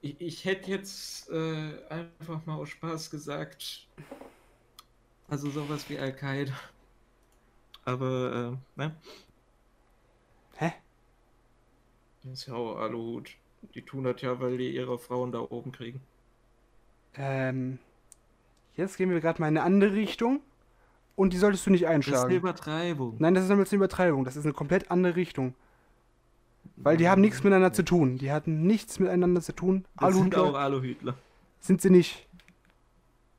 Ich, ich hätte jetzt äh, einfach mal aus Spaß gesagt, also sowas wie Al-Qaida. Aber, äh, ne? Hä? Das ist ja auch Aluhut. Die tun das ja, weil die ihre Frauen da oben kriegen. Ähm, jetzt gehen wir gerade mal in eine andere Richtung. Und die solltest du nicht einschlagen. Das ist eine Übertreibung. Nein, das ist eine Übertreibung. Das ist eine komplett andere Richtung. Weil die haben nichts miteinander zu tun. Die hatten nichts miteinander zu tun. Das sind auch Aluhütler. Sind sie nicht.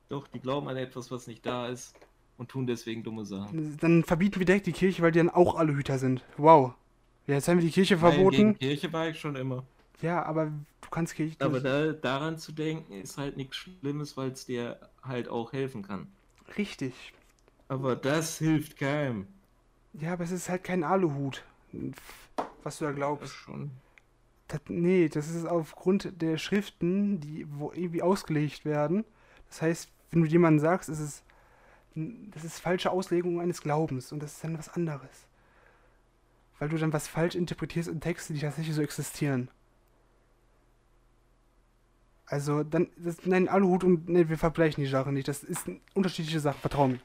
Doch, die glauben an etwas, was nicht da ist und tun deswegen dumme Sachen. Dann verbieten wir direkt die Kirche, weil die dann auch Aluhüter sind. Wow. Ja, jetzt haben wir die Kirche Nein, verboten. Gegen Kirche war ich schon immer. Ja, aber du kannst Kirche. Aber da, daran zu denken ist halt nichts Schlimmes, weil es dir halt auch helfen kann. Richtig. Aber das hilft keinem. Ja, aber es ist halt kein Aluhut, was du da glaubst. Das schon. Das, nee, das ist aufgrund der Schriften, die wo irgendwie ausgelegt werden. Das heißt, wenn du jemandem sagst, ist es das ist falsche Auslegung eines Glaubens und das ist dann was anderes. Weil du dann was falsch interpretierst in Texten, die tatsächlich so existieren. Also, dann, das, nein, Aluhut und, ne, wir vergleichen die Sachen nicht. Das ist eine unterschiedliche Sache, vertrau mir.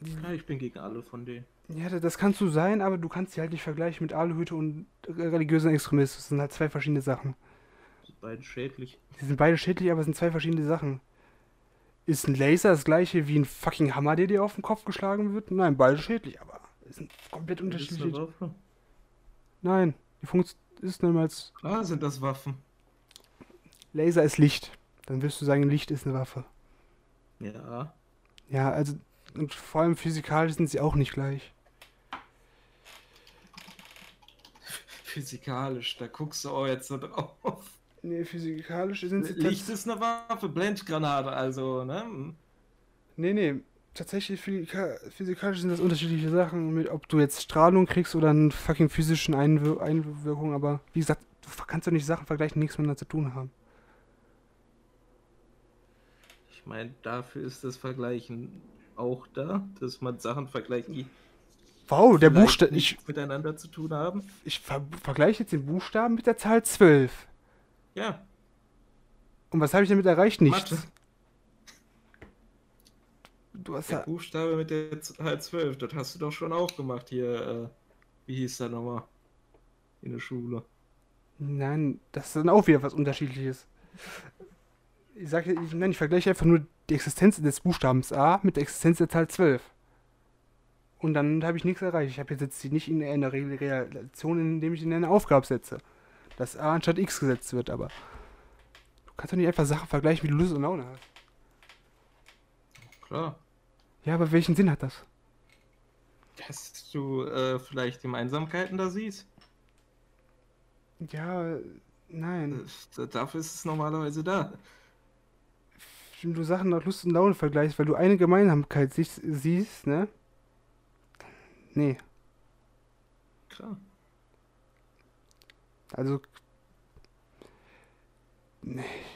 Ja, ich bin gegen alle von denen. Ja, das kannst du sein, aber du kannst sie halt nicht vergleichen mit Aluhüte und religiösen Extremismus. Das sind halt zwei verschiedene Sachen. Die sind beide schädlich. Die sind beide schädlich, aber es sind zwei verschiedene Sachen. Ist ein Laser das gleiche wie ein fucking Hammer, der dir auf den Kopf geschlagen wird? Nein, beide schädlich, aber es sind komplett unterschiedliche. Nein, die Funktion ist niemals. Klar sind das Waffen. Laser ist Licht. Dann wirst du sagen, Licht ist eine Waffe. Ja. Ja, also und vor allem physikalisch sind sie auch nicht gleich. Physikalisch, da guckst du auch jetzt so drauf. Nee, physikalisch sind sie Licht ist eine Waffe, Blendgranate, also, ne? Nee, nee. Tatsächlich physikalisch sind das unterschiedliche Sachen, mit ob du jetzt Strahlung kriegst oder einen fucking physischen Einwir Einwirkung, aber wie gesagt, du kannst doch nicht Sachen vergleichen, die nichts miteinander zu tun haben. Ich meine, dafür ist das Vergleichen auch da, dass man Sachen vergleicht, die Wow, der Buchstabe ich miteinander zu tun haben. Ich ver vergleiche jetzt den Buchstaben mit der Zahl 12. Ja. Und was habe ich damit erreicht? Nichts. Mathe. Du hast der ja Buchstabe mit der Zahl 12, das hast du doch schon auch gemacht hier. Äh, wie hieß der nochmal? In der Schule. Nein, das ist dann auch wieder was Unterschiedliches ich sage, ich, nein, ich vergleiche einfach nur die Existenz des Buchstabens A mit der Existenz der Zahl 12. Und dann habe ich nichts erreicht. Ich habe jetzt nicht in einer Relation, indem ich in eine Aufgabe setze. Dass A anstatt X gesetzt wird, aber du kannst doch nicht einfach Sachen vergleichen, wie du Lust und Laune hast. Klar. Ja, aber welchen Sinn hat das? Dass du äh, vielleicht Gemeinsamkeiten da siehst. Ja, nein. Äh, dafür ist es normalerweise da. Wenn du Sachen nach Lust und Laune vergleichst, weil du eine Gemeinsamkeit siehst, siehst ne? Nee. Klar. Also.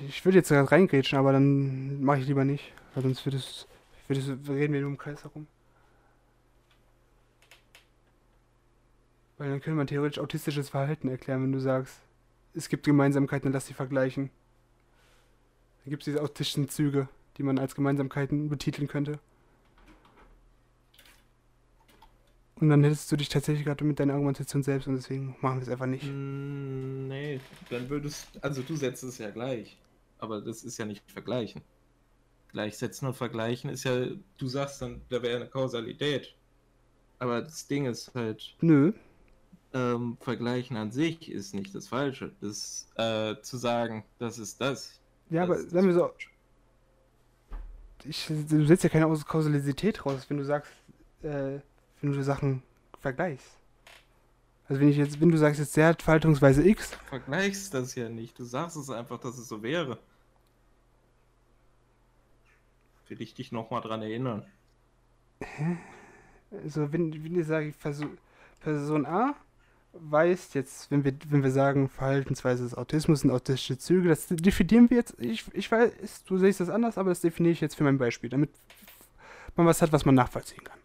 Ich würde jetzt gerade reingrätschen, aber dann mache ich lieber nicht. Weil sonst wird es, wird es, reden wir nur im Kreis herum. Weil dann könnte man theoretisch autistisches Verhalten erklären, wenn du sagst, es gibt Gemeinsamkeiten, dann lass sie vergleichen. Dann gibt es diese autistischen Züge, die man als Gemeinsamkeiten betiteln könnte. Und dann hättest du dich tatsächlich gerade mit deiner Argumentation selbst und deswegen machen wir es einfach nicht. Mm, nee, dann würdest also du setzt es ja gleich. Aber das ist ja nicht vergleichen. Gleichsetzen und vergleichen ist ja, du sagst dann, da wäre eine Kausalität. Aber das Ding ist halt. Nö, ähm, vergleichen an sich ist nicht das Falsche. Das äh, zu sagen, das ist das. Ja, das aber sagen wir so, ich, du setzt ja keine Aus- Kausalität raus, wenn du sagst, äh, wenn du Sachen vergleichst. Also wenn ich jetzt, wenn du sagst, jetzt der hat Faltungsweise X, Du vergleichst das ja nicht. Du sagst es einfach, dass es so wäre. Will ich dich nochmal dran erinnern. also wenn, wenn ich sage, Person A weist jetzt, wenn wir, wenn wir sagen, Verhaltensweise des Autismus sind autistische Züge, das definieren wir jetzt, ich, ich weiß, du siehst das anders, aber das definiere ich jetzt für mein Beispiel, damit man was hat, was man nachvollziehen kann.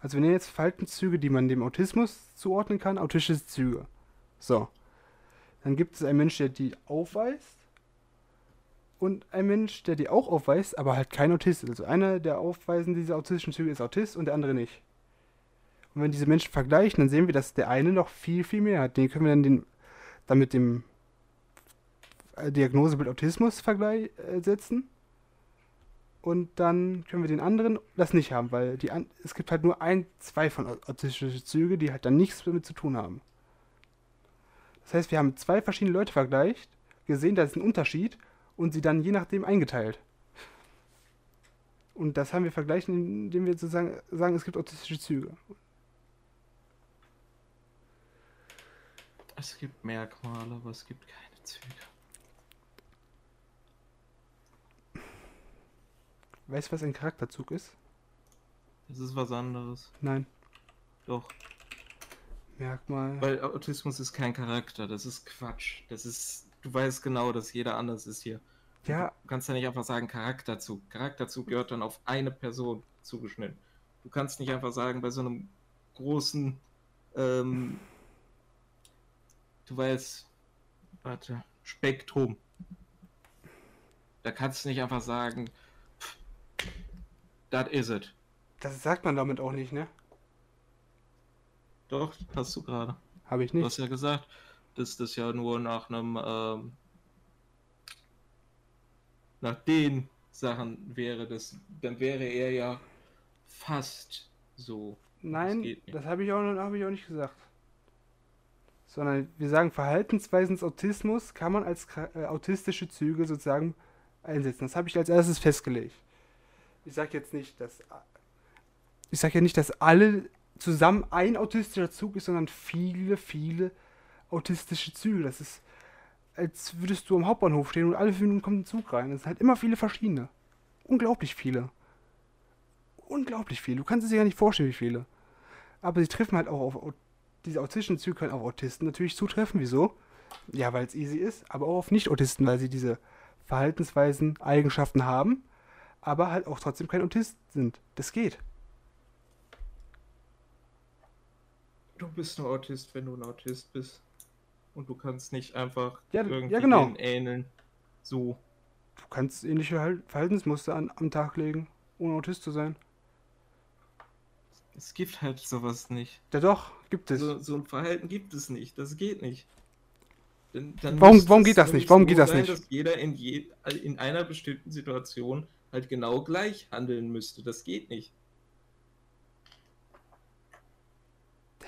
Also wir nehmen jetzt Verhaltenszüge, die man dem Autismus zuordnen kann, autistische Züge. So. Dann gibt es einen Mensch, der die aufweist und ein Mensch, der die auch aufweist, aber halt kein Autist ist. Also einer der aufweisen diese autistischen Züge ist Autist und der andere nicht. Und wenn diese Menschen vergleichen, dann sehen wir, dass der eine noch viel, viel mehr hat. Den können wir dann, den, dann mit dem äh, Diagnosebild Autismus vergleich, äh, setzen. Und dann können wir den anderen das nicht haben, weil die an, es gibt halt nur ein, zwei von au- autistische Züge, die halt dann nichts damit zu tun haben. Das heißt, wir haben zwei verschiedene Leute vergleicht, gesehen, da ist ein Unterschied und sie dann je nachdem eingeteilt. Und das haben wir verglichen, indem wir sozusagen sagen, es gibt autistische Züge. Es gibt Merkmale, aber es gibt keine Züge. Weißt du, was ein Charakterzug ist? Das ist was anderes. Nein. Doch. Merkmal. Weil Autismus ist kein Charakter, das ist Quatsch. Das ist. Du weißt genau, dass jeder anders ist hier. Ja, Du kannst ja nicht einfach sagen Charakterzug. Charakterzug gehört dann auf eine Person zugeschnitten. Du kannst nicht einfach sagen, bei so einem großen, ähm, du weißt, warte, Spektrum. Da kannst du nicht einfach sagen, das is it. das sagt man damit auch nicht, ne? Doch, hast du gerade. Habe ich Du nicht. hast ja gesagt, dass das ja nur nach einem, ähm, nach den Sachen wäre, das, dann wäre er ja fast so. Nein, nicht. das habe ich, auch noch- hab ich auch nicht gesagt. Sondern wir sagen, Verhaltensweisen des Autismus kann man als äh, autistische Züge sozusagen einsetzen. Das habe ich als erstes festgelegt. Ich sage jetzt nicht, dass. Ich sage ja nicht, dass alle zusammen ein autistischer Zug ist, sondern viele, viele autistische Züge. Das ist, als würdest du am Hauptbahnhof stehen und alle fünf Minuten kommt ein Zug rein. Das sind halt immer viele verschiedene. Unglaublich viele. Unglaublich viele. Du kannst es dir gar nicht vorstellen, wie viele. Aber sie treffen halt auch auf Au- diese autistischen Züge können auf Autisten natürlich zutreffen. Wieso? Ja, weil es easy ist, aber auch auf Nicht-Autisten, weil sie diese Verhaltensweisen, Eigenschaften haben, aber halt auch trotzdem kein Autist sind. Das geht. Du bist ein Autist, wenn du ein Autist bist. Und du kannst nicht einfach Ja, irgendwie ja, genau. ähneln. So. Du kannst ähnliche Verhal- Verhaltensmuster an, am Tag legen, ohne Autist zu sein. Es gibt halt sowas nicht. Ja doch, gibt es. So, so ein Verhalten gibt es nicht. Das geht nicht. Dann, dann Warum- warum geht das nicht? Warum so geht das sein, nicht? Dass jeder in, je, in einer bestimmten Situation halt genau gleich handeln müsste. Das geht nicht.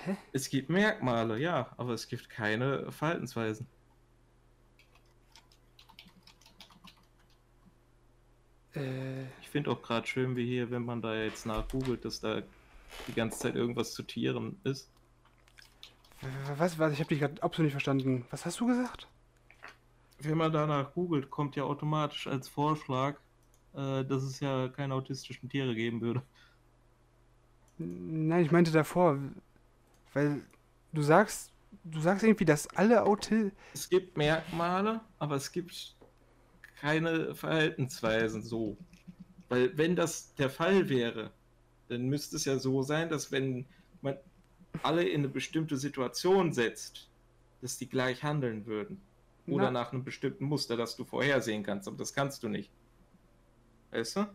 Hä? Es gibt Merkmale, ja, aber es gibt keine Verhaltensweisen. Äh, Ich finde auch gerade schön, wie hier, wenn man da jetzt nachgoogelt, dass da die ganze Zeit irgendwas zu Tieren ist. Was, was? Ich habe dich gerade absolut nicht verstanden. Was hast du gesagt? Wenn man danach googelt, kommt ja automatisch als Vorschlag, äh, dass es ja keine autistischen Tiere geben würde. Nein, ich meinte davor, weil du sagst, du sagst irgendwie, dass alle Auti Es gibt Merkmale, aber es gibt keine Verhaltensweisen so. Weil wenn das der Fall wäre, dann müsste es ja so sein, dass wenn man alle in eine bestimmte Situation setzt, dass die gleich handeln würden. Oder Na. nach einem bestimmten Muster, das du vorhersehen kannst. Aber das kannst du nicht. Weißt du?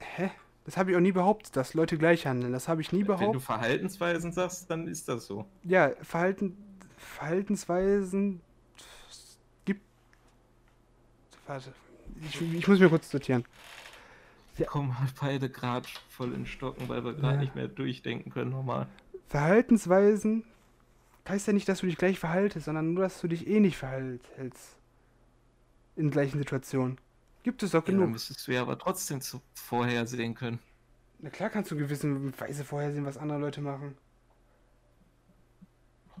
Hä? Das habe ich auch nie behauptet, dass Leute gleich handeln. Das habe ich nie Wenn du behauptet. Verhaltensweisen sagst, dann ist das so. Ja, Verhalten, Verhaltensweisen gibt. Warte, ich, ich muss mir kurz sortieren. Wir kommen halt beide gerade voll in Stocken, weil wir gerade Ja. nicht mehr durchdenken können normal. Verhaltensweisen heißt ja nicht, dass du dich gleich verhaltest, sondern nur, dass du dich ähnlich verhältst. In gleichen Situationen. Gibt es doch Ja, dann genug. müsstest du ja aber trotzdem zu vorhersehen können. Na klar kannst du gewissen Weise vorhersehen, was andere Leute machen.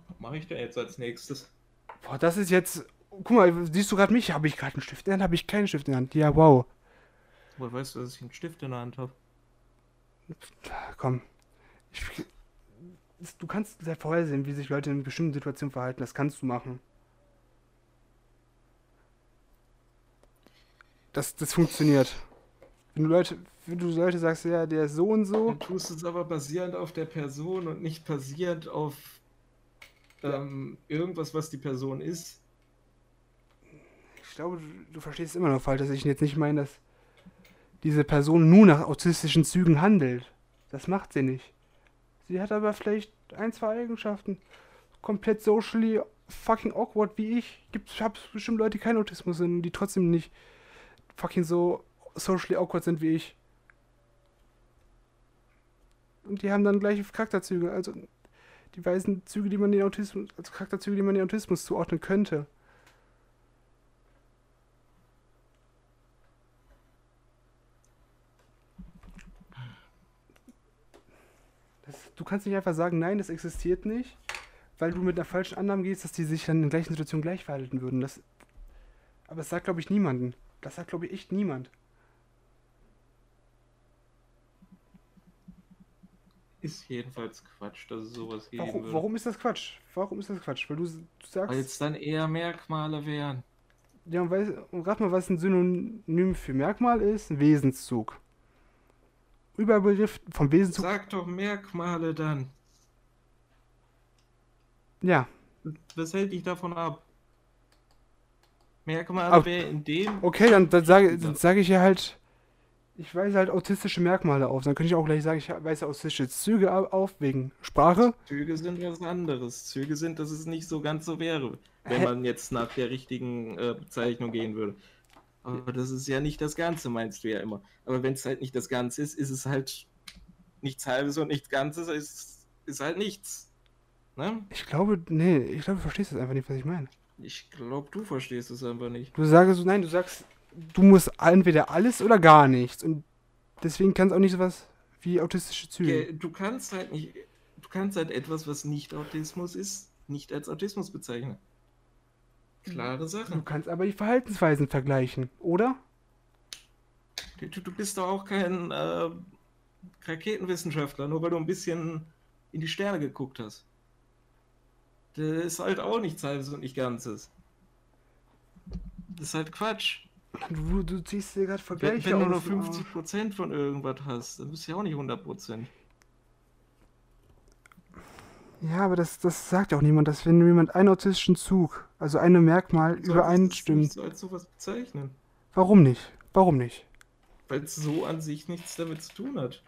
Was mache ich denn jetzt als nächstes? Boah, das ist jetzt. Guck mal, siehst du gerade mich? Habe ich gerade einen Stift in der Hand? Habe ich keinen Stift in der Hand? Ja, wow. Woher weißt du, dass ich einen Stift in der Hand habe? Komm. Ich, du kannst sehr vorhersehen, wie sich Leute in bestimmten Situationen verhalten. Das kannst du machen. Das, das funktioniert. Wenn du Leute, wenn du Leute sagst, ja, der ist so und so. Du tust es aber basierend auf der Person und nicht basierend auf ähm, irgendwas, was die Person ist. Ich glaube, du, du verstehst es immer noch falsch, dass ich jetzt nicht meine, dass diese Person nur nach autistischen Zügen handelt. Das macht sie nicht. Sie hat aber vielleicht ein, zwei Eigenschaften. Komplett socially fucking awkward wie ich. Gibt hab bestimmt Leute, die keinen Autismus sind, die trotzdem nicht fucking so socially awkward sind wie ich. Und die haben dann gleiche Charakterzüge, also die weisen Züge, die man den Autismus, also Charakterzüge, die man den Autismus zuordnen könnte. Das, du kannst nicht einfach sagen, nein, das existiert nicht, weil du mit einer falschen Annahme gehst, dass die sich dann in der gleichen Situation gleich verhalten würden. Das, aber das sagt, glaube ich, niemanden. Das sagt, glaube ich, echt niemand. Ist jedenfalls Quatsch, dass es sowas geben Warum, würde. warum ist das Quatsch? Warum ist das Quatsch? Weil du, du sagst, Weil es dann eher Merkmale wären. ja, und, weiß, und rat mal, was ein Synonym für Merkmal ist? Ein Wesenszug. Überbegriff vom Wesenszug. Sag doch Merkmale dann. Ja, Was hält dich davon ab? Merkmale wäre in dem. okay, dann, dann sage sag ich ja halt, ich weise halt autistische Merkmale auf. Dann könnte ich auch gleich sagen, ich weise autistische Züge au- auf wegen Sprache. Züge sind was anderes. Züge sind, dass es nicht so ganz so wäre, wenn Hä? man jetzt nach der richtigen äh, Bezeichnung gehen würde. Aber das ist ja nicht das Ganze, meinst du ja immer. Aber wenn es halt nicht das Ganze ist, ist es halt nichts Halbes und nichts Ganzes, ist, ist halt nichts. Ne? Ich glaube, nee, ich glaube, du verstehst das einfach nicht, was ich meine. Ich glaube, du verstehst es einfach nicht. Du sagst so, nein, du sagst, du musst entweder alles oder gar nichts. Und deswegen kann es auch nicht sowas wie autistische Züge. Du kannst halt nicht, du kannst halt etwas, was nicht Autismus ist, nicht als Autismus bezeichnen. Klare Sache. Du kannst aber die Verhaltensweisen vergleichen, oder? Du, du bist doch auch kein äh, Raketenwissenschaftler, nur weil du ein bisschen in die Sterne geguckt hast. Das ist halt auch nichts Halbes und nicht Ganzes. Das ist halt Quatsch. Du, du ziehst dir gerade Wenn, Vergleiche wenn du nur aus dem Arsch. 50% von irgendwas hast, dann bist du ja auch nicht 100%. Ja, aber das, das sagt ja auch niemand, dass wenn jemand einen autistischen Zug, also ein Merkmal es übereinstimmt. nicht so als sowas bezeichnen. Warum nicht? Warum nicht? Weil es so an sich nichts damit zu tun hat.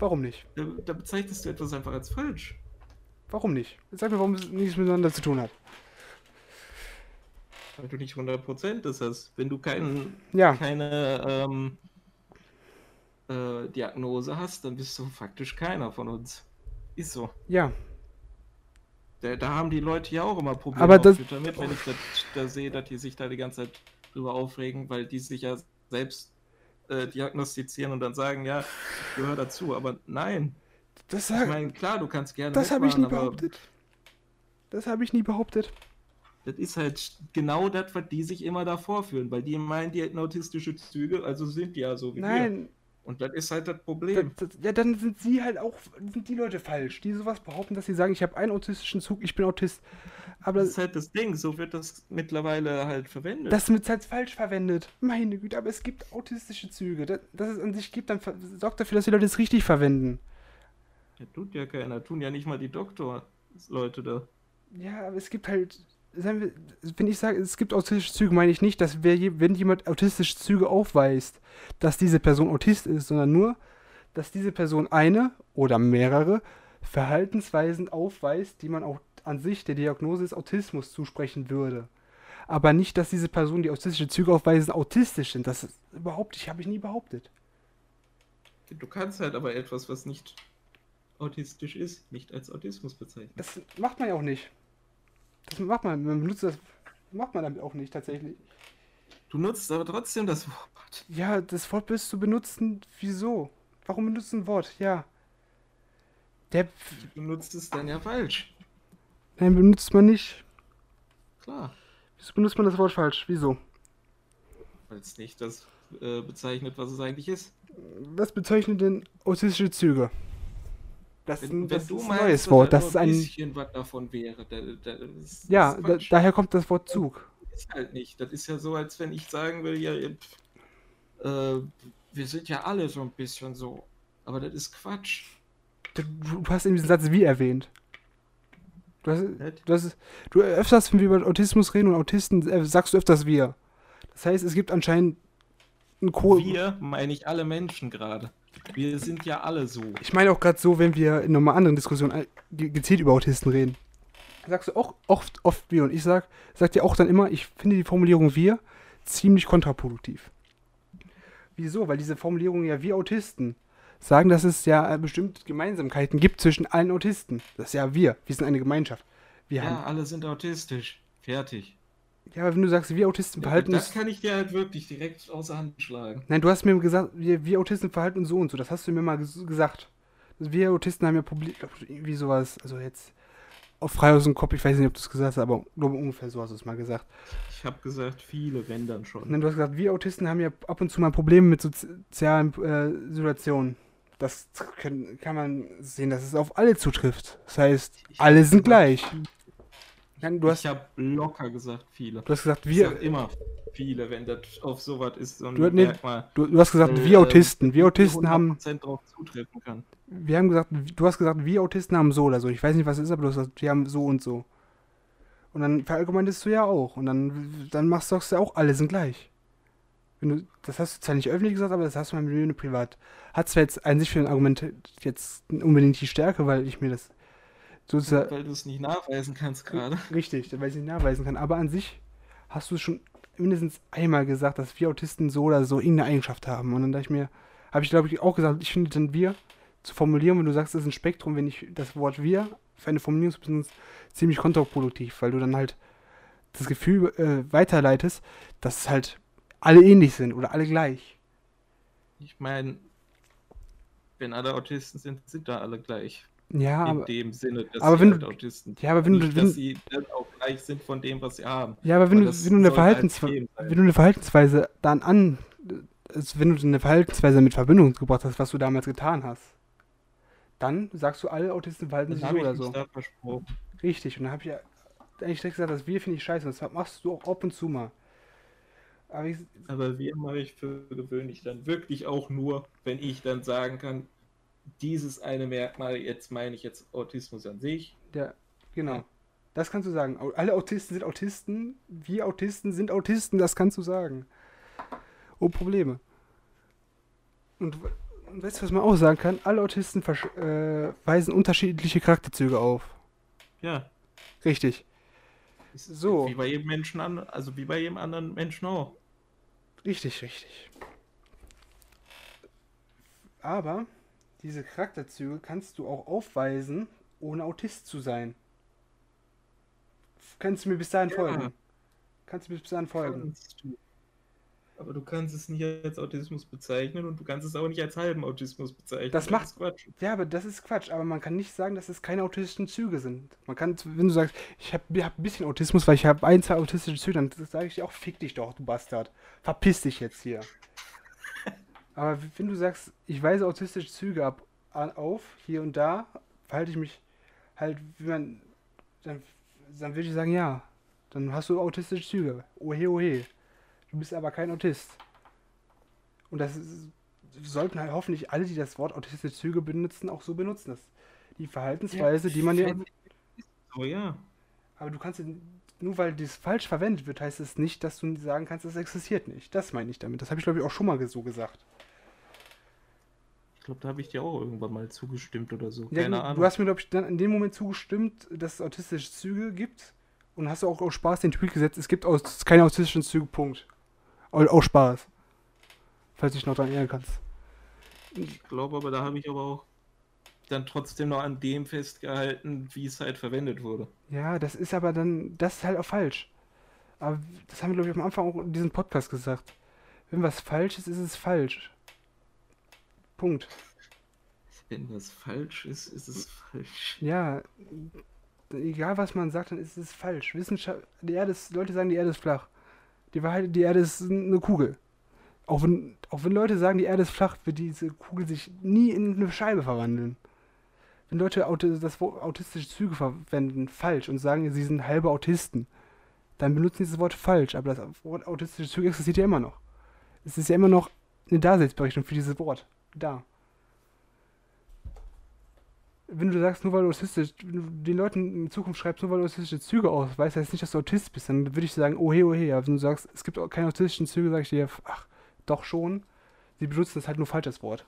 Warum nicht? Da, da bezeichnest du etwas einfach als falsch. Warum nicht? Sag mir, warum es nichts miteinander zu tun hat. Weil du nicht 100% das hast. Wenn du keinen Ja, keine ähm, äh, Diagnose hast, dann bist du faktisch keiner von uns. Ist so. ja. Da, da haben die Leute ja auch immer Probleme Aber das- Twitter mit, wenn ich das, da sehe, dass die sich da die ganze Zeit drüber aufregen, weil die sich ja selbst äh, diagnostizieren und dann sagen, ja, ich gehöre dazu. Aber nein, Das, Ich sag, meine, klar, du kannst gerne das habe ich nie behauptet. Das habe ich nie behauptet. Das ist halt genau das, was die sich immer davor führen, weil die meinen, die hätten autistische Züge, also sind die ja so wie wir. Und das ist halt das das, Problem. das, ja, dann sind sie halt auch, sind die Leute falsch, die sowas behaupten, dass sie sagen, ich habe einen autistischen Zug, ich bin Autist. Aber Das das, ist halt das Ding, so wird das mittlerweile halt verwendet. das wird halt falsch verwendet. Meine Güte, aber es gibt autistische Züge. Das, dass es an sich gibt, dann sorgt dafür, dass die Leute es richtig verwenden. Das tut ja keiner, tun ja nicht mal die Doktor-Leute da. Ja, aber es gibt halt, wenn ich sage, es gibt autistische Züge, meine ich nicht, dass wer, wenn jemand autistische Züge aufweist, dass diese Person Autist ist, sondern nur, dass diese Person eine oder mehrere Verhaltensweisen aufweist, die man auch an sich der Diagnose des Autismus zusprechen würde. Aber nicht, dass diese Personen, die autistische Züge aufweisen, autistisch sind. Das ist überhaupt, ich habe ich nie behauptet. Du kannst halt aber etwas, was nicht autistisch ist, nicht als Autismus bezeichnen. Das macht man ja auch nicht. Das macht man, man benutzt das, macht man damit auch nicht tatsächlich. Du nutzt aber trotzdem das Wort. Ja, das Wort bist du benutzen. Wieso? Warum benutzt du ein Wort? Ja. Der Du nutzt es dann ja falsch. Nein, benutzt man nicht. Klar. Wieso benutzt man das Wort falsch? Wieso? Weil es nicht das äh, bezeichnet, was es eigentlich ist. Was bezeichnet denn autistische Züge? Das, ist ein- Wenn, das wenn ist ein meinst, neues Wort. da Das ist ein. bisschen was davon wäre. Da, da, das Ja, das da, daher kommt das Wort Zug. ist halt nicht. Das ist ja so, als wenn ich sagen will, ja, äh, wir sind ja alle so ein bisschen so. Aber das ist Quatsch. Du, du hast in diesem Satz wie erwähnt. Du hast, du hast, du öfters, wenn wir über Autismus reden und Autisten, äh, sagst du öfters wir. Das heißt, es gibt anscheinend einen Co. Wir meine ich alle Menschen gerade. Wir sind ja alle so. Ich meine auch gerade so, wenn wir in nochmal anderen Diskussionen all- ge- gezielt über Autisten reden. Sagst du auch oft, oft wir und ich sag, sag dir auch dann immer, ich finde die Formulierung wir ziemlich kontraproduktiv. Wieso? Weil diese Formulierung ja wir Autisten sagen, dass es ja äh, bestimmte Gemeinsamkeiten gibt zwischen allen Autisten. Das ist ja wir. Wir sind eine Gemeinschaft. Wir Ja, alle sind autistisch. Fertig. Ja, aber wenn du sagst, wir Autisten Ja, verhalten das uns. kann ich dir halt wirklich direkt außer Hand schlagen. Nein, du hast mir gesagt, wir, wir Autisten verhalten uns so und so. Das hast du mir mal ges gesagt. Wir Autisten haben ja Probleme. Irgendwie sowas. Also jetzt auf frei aus dem Kopf. Ich weiß nicht, ob du es gesagt hast, aber nur ungefähr so hast du es mal gesagt. Ich habe gesagt, viele, wenn dann schon. Nein, du hast gesagt, wir Autisten haben ja ab und zu mal Probleme mit sozialen äh, Situationen. Das können, kann man sehen, dass es auf alle zutrifft. Das heißt, Ich alle sind gleich. Nein, du ich hast, habe locker gesagt, viele. du hast gesagt, Ich wir. sag immer viele, wenn das auf sowas ist, so Du- nee, Merkmal. Du, du hast gesagt, äh, wir Autisten. Wir Autisten haben. 100% drauf zutreffen kann. Wir haben gesagt, du hast gesagt, wir Autisten haben so oder so. Ich weiß nicht, was es ist, aber du hast gesagt, wir haben so und so. Und dann verallgemeinest du ja auch. Und dann, dann machst du auch, alle sind gleich. Du, das hast du zwar nicht öffentlich gesagt, aber das hast du mal mit mir privat. Hat zwar jetzt an sich für ein Argument jetzt unbedingt die Stärke, weil ich mir das sozusagen. Weil du es nicht nachweisen kannst gerade. Richtig, weil ich es nicht nachweisen kann. Aber an sich hast du schon mindestens einmal gesagt, dass wir Autisten so oder so irgendeine Eigenschaft haben. Und dann dachte ich mir, habe ich glaube ich auch gesagt, ich finde dann wir zu formulieren, wenn du sagst, es ist ein Spektrum, wenn ich das Wort wir für eine Formulierung benutze, ziemlich kontraproduktiv, weil du dann halt das Gefühl äh, weiterleitest, dass es halt alle ähnlich sind oder alle gleich. Ich meine, wenn alle Autisten sind, sind da alle gleich. Ja, In aber, dem Sinne, dass aber wenn halt du- Autisten ja, aber wenn du, nicht, wenn, dass sie dann auch gleich sind von dem, was sie haben. ja, aber wenn Aber du, wenn du eine halt Verhaltensweise wenn du eine Verhaltensweise dann an, also wenn du eine Verhaltensweise mit Verbindung gebracht hast, was du damals getan hast, dann sagst du, alle Autisten verhalten sich so oder so. Richtig, und dann habe ich ja eigentlich direkt gesagt, das wir finde ich scheiße, und das machst du auch ab und zu mal. Aber ich, Aber wir mache ich für gewöhnlich dann wirklich auch nur, wenn ich dann sagen kann, dieses eine Merkmal, jetzt meine ich jetzt Autismus an sich. der, genau, das kannst du sagen. Alle Autisten sind Autisten, wir Autisten sind Autisten, das kannst du sagen. Ohne Probleme. Und, und weißt du, was man auch sagen kann? Alle Autisten äh, weisen unterschiedliche Charakterzüge auf. Ja. Richtig. Ist So. Wie bei jedem Menschen an, also wie bei jedem anderen Menschen auch. Richtig, richtig. Aber diese Charakterzüge kannst du auch aufweisen, ohne Autist zu sein. Kannst du mir bis dahin Ja. folgen? Kannst du mir bis dahin folgen? Du. Aber du kannst es nicht als Autismus bezeichnen und du kannst es auch nicht als halben Autismus bezeichnen. Das macht ist Quatsch. Ja, aber das ist Quatsch. Aber man kann nicht sagen, dass es keine autistischen Züge sind. Man kann, wenn du sagst, ich habe hab ein bisschen Autismus, weil ich habe ein, zwei autistische Züge, dann sage ich dir auch, fick dich doch, du Bastard. Verpiss dich jetzt hier. Aber wenn du sagst, ich weise autistische Züge ab, auf, hier und da, verhalte ich mich halt, wie man, dann, dann würde ich sagen, ja. Dann hast du autistische Züge. Ohe, ohe. Du bist aber kein Autist. Und das ist, sollten halt hoffentlich alle, die das Wort autistische Züge benutzen, auch so benutzen. Das die Verhaltensweise, ja, die man dir. Oh ja. Aber du kannst nur weil das falsch verwendet wird, heißt es nicht, dass du sagen kannst, es existiert nicht. Das meine ich damit. Das habe ich, glaube ich, auch schon mal so gesagt. Ich glaube, da habe ich dir auch irgendwann mal zugestimmt oder so. Ja, Keine du, Ahnung. Du hast mir, glaube ich, dann in dem Moment zugestimmt, dass es autistische Züge gibt. Und hast auch, auch Spaß den Tweet gesetzt. Es gibt aus, keine autistischen Züge, Punkt. Auch Spaß. Falls du dich noch daran erinnern kannst. Ich glaube aber, da habe ich aber auch dann trotzdem noch an dem festgehalten, wie es halt verwendet wurde. Ja, das ist aber dann, das ist halt auch falsch. Aber das haben wir, glaube ich, am Anfang auch in diesem Podcast gesagt. Wenn was falsch ist, ist es falsch. Punkt. Wenn was falsch ist, ist es falsch. Ja, egal was man sagt, dann ist es falsch. Wissenschaft, die Erde ist, Leute sagen, die Erde ist flach. Die Wahrheit, die Erde ist eine Kugel. Auch wenn, auch wenn Leute sagen, die Erde ist flach, wird diese Kugel sich nie in eine Scheibe verwandeln. Wenn Leute das Wort autistische Züge verwenden, falsch, und sagen, sie sind halbe Autisten, dann benutzen sie das Wort falsch. Aber das Wort autistische Züge existiert ja immer noch. Es ist ja immer noch eine Daseinsberechnung für dieses Wort. Da wenn du sagst, nur weil du autistisch, wenn du den Leuten in Zukunft schreibst, nur weil du autistische Züge ausweist, heißt nicht, dass du Autist bist, dann würde ich sagen, oh hey, oh hey. Aber wenn du sagst, es gibt auch keine autistischen Züge, sage ich dir, ach, doch schon. Sie benutzen das halt nur falsch, das Wort.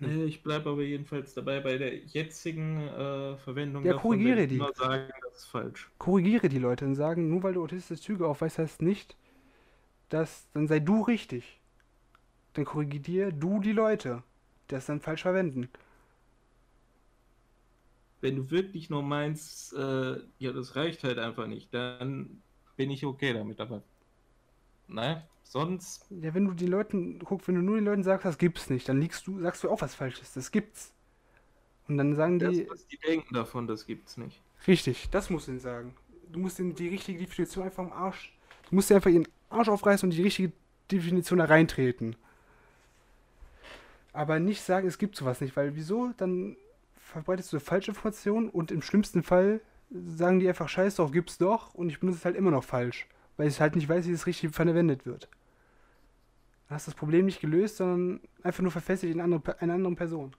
Nee, ich bleibe aber jedenfalls dabei bei der jetzigen äh, Verwendung. Ja, korrigiere die. Sagen, das ist falsch. Korrigiere die Leute und sagen, nur weil du autistische Züge aufweist, heißt nicht, dass dann sei du richtig dann korrigier du die Leute, die das dann falsch verwenden. Wenn du wirklich nur meinst, äh, ja, das reicht halt einfach nicht, dann bin ich okay damit, aber nein, sonst. Ja, wenn du die Leuten, guck, wenn du nur den Leuten sagst, das gibt's nicht, dann liegst du, sagst du auch was Falsches, das gibt's. Und dann sagen die. Das, was die denken davon, das gibt's nicht. Richtig, das musst du ihnen sagen. Du musst ihnen die richtige Definition einfach im Arsch. Du musst dir einfach ihren Arsch aufreißen und die richtige Definition da reintreten aber nicht sagen, es gibt sowas nicht, weil wieso? Dann verbreitest du falsche Informationen und im schlimmsten Fall sagen die einfach Scheiß drauf, gibt's doch und ich benutze es halt immer noch falsch, weil ich halt nicht weiß, wie es richtig verwendet wird. Dann hast du das Problem nicht gelöst, sondern einfach nur verfestigt in andere, einer anderen Person.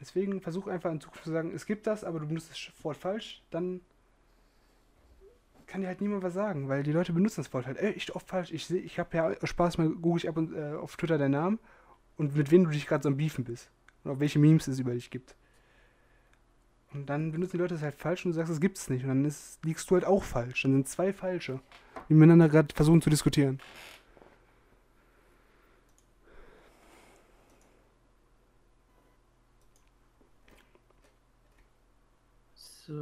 Deswegen versuch einfach in Zukunft zu sagen, es gibt das, aber du benutzt das Wort falsch, dann kann dir halt niemand was sagen, weil die Leute benutzen das Wort halt echt oft falsch. Ich sehe, ich habe ja Spaß, mal google ich ab und äh, auf Twitter deinen Namen und mit wem du dich gerade so am Beefen bist. Und auf welche Memes es über dich gibt. Und dann benutzen die Leute das halt falsch und du sagst, es gibt es nicht. Und dann ist, liegst du halt auch falsch. Dann sind zwei falsche, die miteinander gerade versuchen zu diskutieren. So.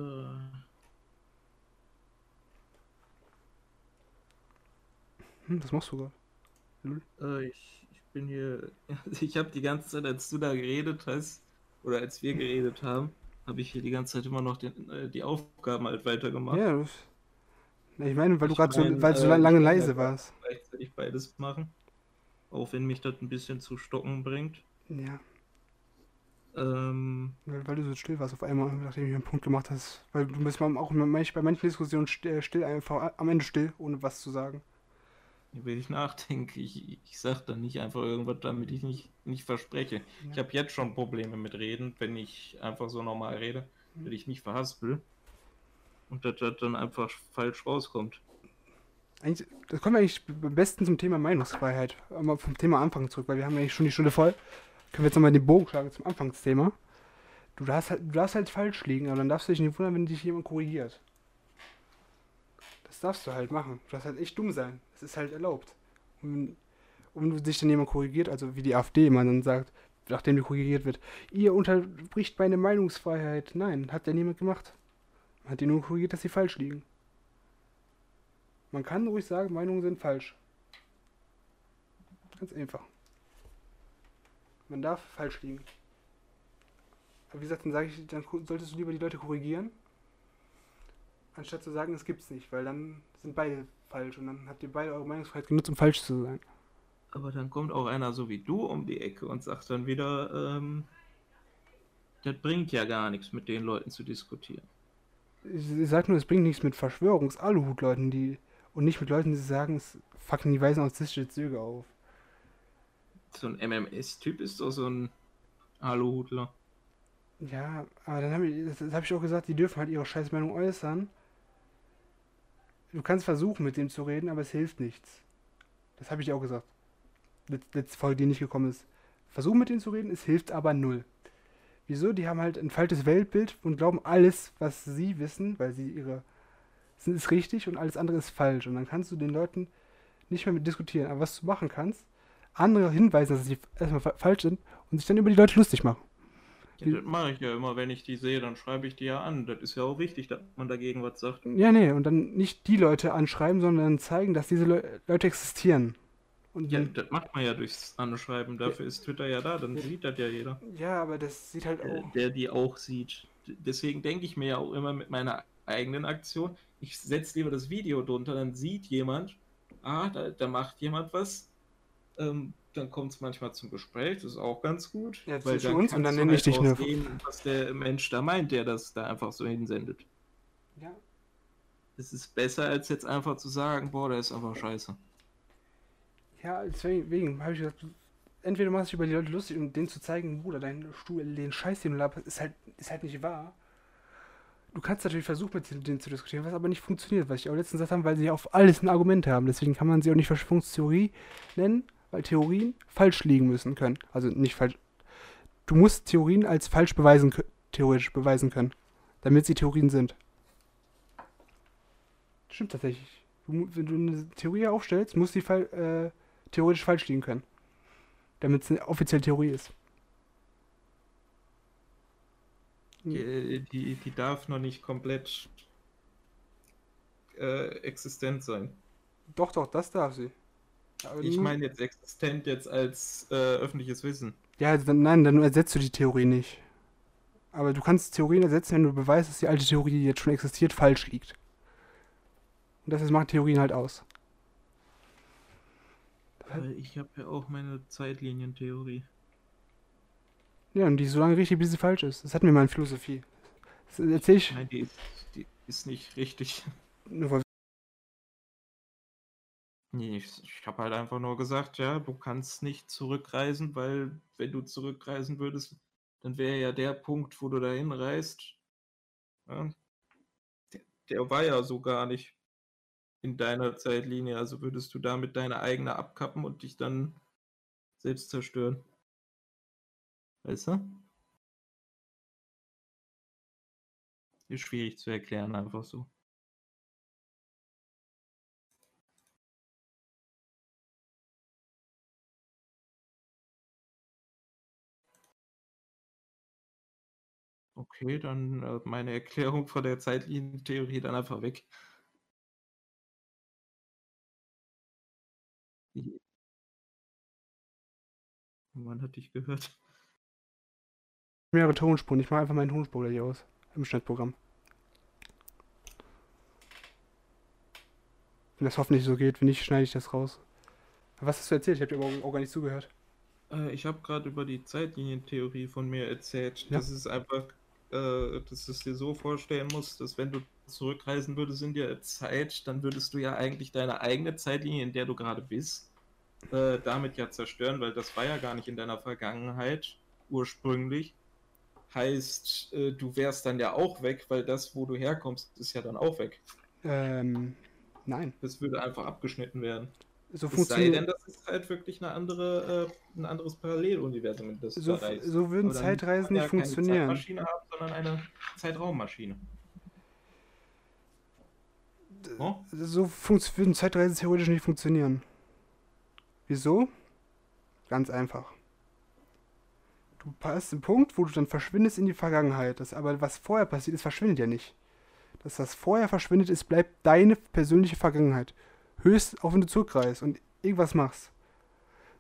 Hm, was machst du gerade? Äh, ich, ich bin hier. Ich habe die ganze Zeit, als du da geredet hast, oder als wir geredet haben, habe ich hier die ganze Zeit immer noch den, äh, die Aufgaben halt weitergemacht. Ja, das, ich meine, weil ich du gerade so, weil äh, so lange leise warst. Gleichzeitig beides machen. Auch wenn mich das ein bisschen zu stocken bringt. Ja. Ähm, weil, weil, du so still warst auf einmal, nachdem ich einen Punkt gemacht hast. Weil du bist auch bei manchen Diskussionen still, still einfach am Ende still, ohne was zu sagen wenn ich nachdenke, ich, ich sage dann nicht einfach irgendwas, damit ich nicht, nicht verspreche. Ja. Ich habe jetzt schon Probleme mit Reden, wenn ich einfach so normal rede, mhm. wenn ich nicht verhaspel und das, das dann einfach falsch rauskommt. Eigentlich, das kommt eigentlich am besten zum Thema Meinungsfreiheit. Aber vom Thema Anfang zurück, weil wir haben eigentlich schon die Stunde voll. Können wir jetzt nochmal den Bogen schlagen zum Anfangsthema. Du darfst halt, du darfst halt falsch liegen, aber dann darfst du dich nicht wundern, wenn dich jemand korrigiert. Das darfst du halt machen. Du darfst halt echt dumm sein. Das ist halt erlaubt. Und, und wenn dich dann jemand korrigiert, also wie die AfD immer dann sagt, nachdem die korrigiert wird. Ihr unterbricht meine Meinungsfreiheit. Nein, hat ja niemand gemacht. Hat die nur korrigiert, dass sie falsch liegen. Man kann ruhig sagen, Meinungen sind falsch. Ganz einfach. Man darf falsch liegen. Aber wie gesagt, dann sage ich, dann solltest du lieber die Leute korrigieren, anstatt zu sagen, es gibt's nicht, weil dann sind beide falsch und dann habt ihr beide eure Meinungsfreiheit genutzt, um falsch zu sein. Aber dann kommt auch einer so wie du um die Ecke und sagt dann wieder, ähm, das bringt ja gar nichts, mit den Leuten zu diskutieren. Ich, ich sag nur, es bringt nichts mit Verschwörungs-Aluhut-Leuten, die und nicht mit Leuten, die sagen, es fucken die weisen autistische Züge auf. So ein MMS-Typ ist doch so ein Aluhutler. Ja, aber dann habe ich, das habe ich auch gesagt, die dürfen halt ihre Scheißmeinung äußern. Du kannst versuchen, mit dem zu reden, aber es hilft nichts. Das habe ich dir auch gesagt. Letzte Folge, die nicht gekommen ist. Versuch mit denen zu reden, es hilft aber null. Wieso? Die haben halt ein falsches Weltbild und glauben alles, was sie wissen, weil sie ihre ist richtig und alles andere ist falsch. Und dann kannst du den Leuten nicht mehr mit diskutieren. Aber was du machen kannst, andere hinweisen, dass sie erstmal falsch sind und sich dann über die Leute lustig machen. Ja, das mache ich ja immer, wenn ich die sehe, dann schreibe ich die ja an. Das ist ja auch wichtig, dass man dagegen was sagt. Ja, nee, und dann nicht die Leute anschreiben, sondern zeigen, dass diese Le Leute existieren. Und ja, das macht man ja durchs Anschreiben. Dafür ja. ist Twitter ja da, dann sieht das ja jeder. Ja, aber das sieht halt auch. Der, der die auch sieht. Deswegen denke ich mir ja auch immer mit meiner eigenen Aktion, ich setze lieber das Video drunter, dann sieht jemand, ah, da, da macht jemand was. Ähm, dann kommt es manchmal zum Gespräch, das ist auch ganz gut. Ja, weil dann uns und dann nenne ich dich nur. Was der Mensch da meint, der das da einfach so hinsendet. Ja. Es ist besser, als jetzt einfach zu sagen, boah, der ist einfach scheiße. Ja, deswegen habe ich gesagt, entweder machst du dich über die Leute lustig, um denen zu zeigen, Bruder, dein Stuhl, den Scheiß, den du laberst, ist halt, ist halt nicht wahr. Du kannst natürlich versuchen, mit denen zu diskutieren, was aber nicht funktioniert, was ich auch letztens gesagt habe, weil sie auf alles ein Argument haben. Deswegen kann man sie auch nicht Verschwörungstheorie nennen, weil Theorien falsch liegen müssen können. Also nicht falsch. Du musst Theorien als falsch beweisen, theoretisch beweisen können, damit sie Theorien sind. Stimmt tatsächlich. Du, wenn du eine Theorie aufstellst, muss sie äh, theoretisch falsch liegen können. Damit es eine offizielle Theorie ist. Die, die, die darf noch nicht komplett äh, existent sein. Doch, doch, das darf sie. Aber ich meine jetzt existent jetzt als äh, öffentliches Wissen. Ja, dann, nein, dann ersetzt du die Theorie nicht. Aber du kannst Theorien ersetzen, wenn du beweist, dass die alte Theorie, die jetzt schon existiert, falsch liegt. Und das macht Theorien halt aus. Weil ich habe ja auch meine Zeitlinientheorie. Ja, und die ist so lange richtig, bis sie falsch ist. Das hatten wir mal in Philosophie. Das erzähl ich. Nein, die ist, die ist nicht richtig. Nur weil Nee, ich, ich habe halt einfach nur gesagt, ja, du kannst nicht zurückreisen, weil wenn du zurückreisen würdest, dann wäre ja der Punkt, wo du dahin reist, ja, der, der, war ja so gar nicht in deiner Zeitlinie, also würdest du damit deine eigene abkappen und dich dann selbst zerstören. Weißt du? Ist schwierig zu erklären, einfach so. Okay, dann äh, meine Erklärung von der Zeitlinientheorie dann einfach weg. Man hat dich gehört. Mehrere Tonspuren. Ich mache einfach meinen Tonspur gleich aus. Im Schnittprogramm. Wenn das hoffentlich so geht, wenn nicht, schneide ich das raus. Was hast du erzählt? Ich habe dir auch gar nicht zugehört. Äh, ich habe gerade über die Zeitlinientheorie von mir erzählt. Ja. Das ist einfach äh, dass du es dir so vorstellen musst, dass wenn du zurückreisen würdest in der Zeit, dann würdest du ja eigentlich deine eigene Zeitlinie, in der du gerade bist, äh, damit ja zerstören, weil das war ja gar nicht in deiner Vergangenheit ursprünglich. Heißt, äh, du wärst dann ja auch weg, weil das, wo du herkommst, ist ja dann auch weg. Ähm, nein. Das würde einfach abgeschnitten werden. So es sei denn, das ist halt wirklich eine andere, äh, ein anderes Paralleluniversum, das so, so würden Zeitreisen nicht ja funktionieren. Keine Zeitmaschine haben, sondern eine Zeitraummaschine. Oh? So würden Zeitreisen theoretisch nicht funktionieren. Wieso? Ganz einfach. Du hast einen Punkt, wo du dann verschwindest in die Vergangenheit. Das, aber was vorher passiert ist, verschwindet ja nicht. Das, was vorher verschwindet ist, bleibt deine persönliche Vergangenheit. Höchst, auch wenn du zurückreist und irgendwas machst.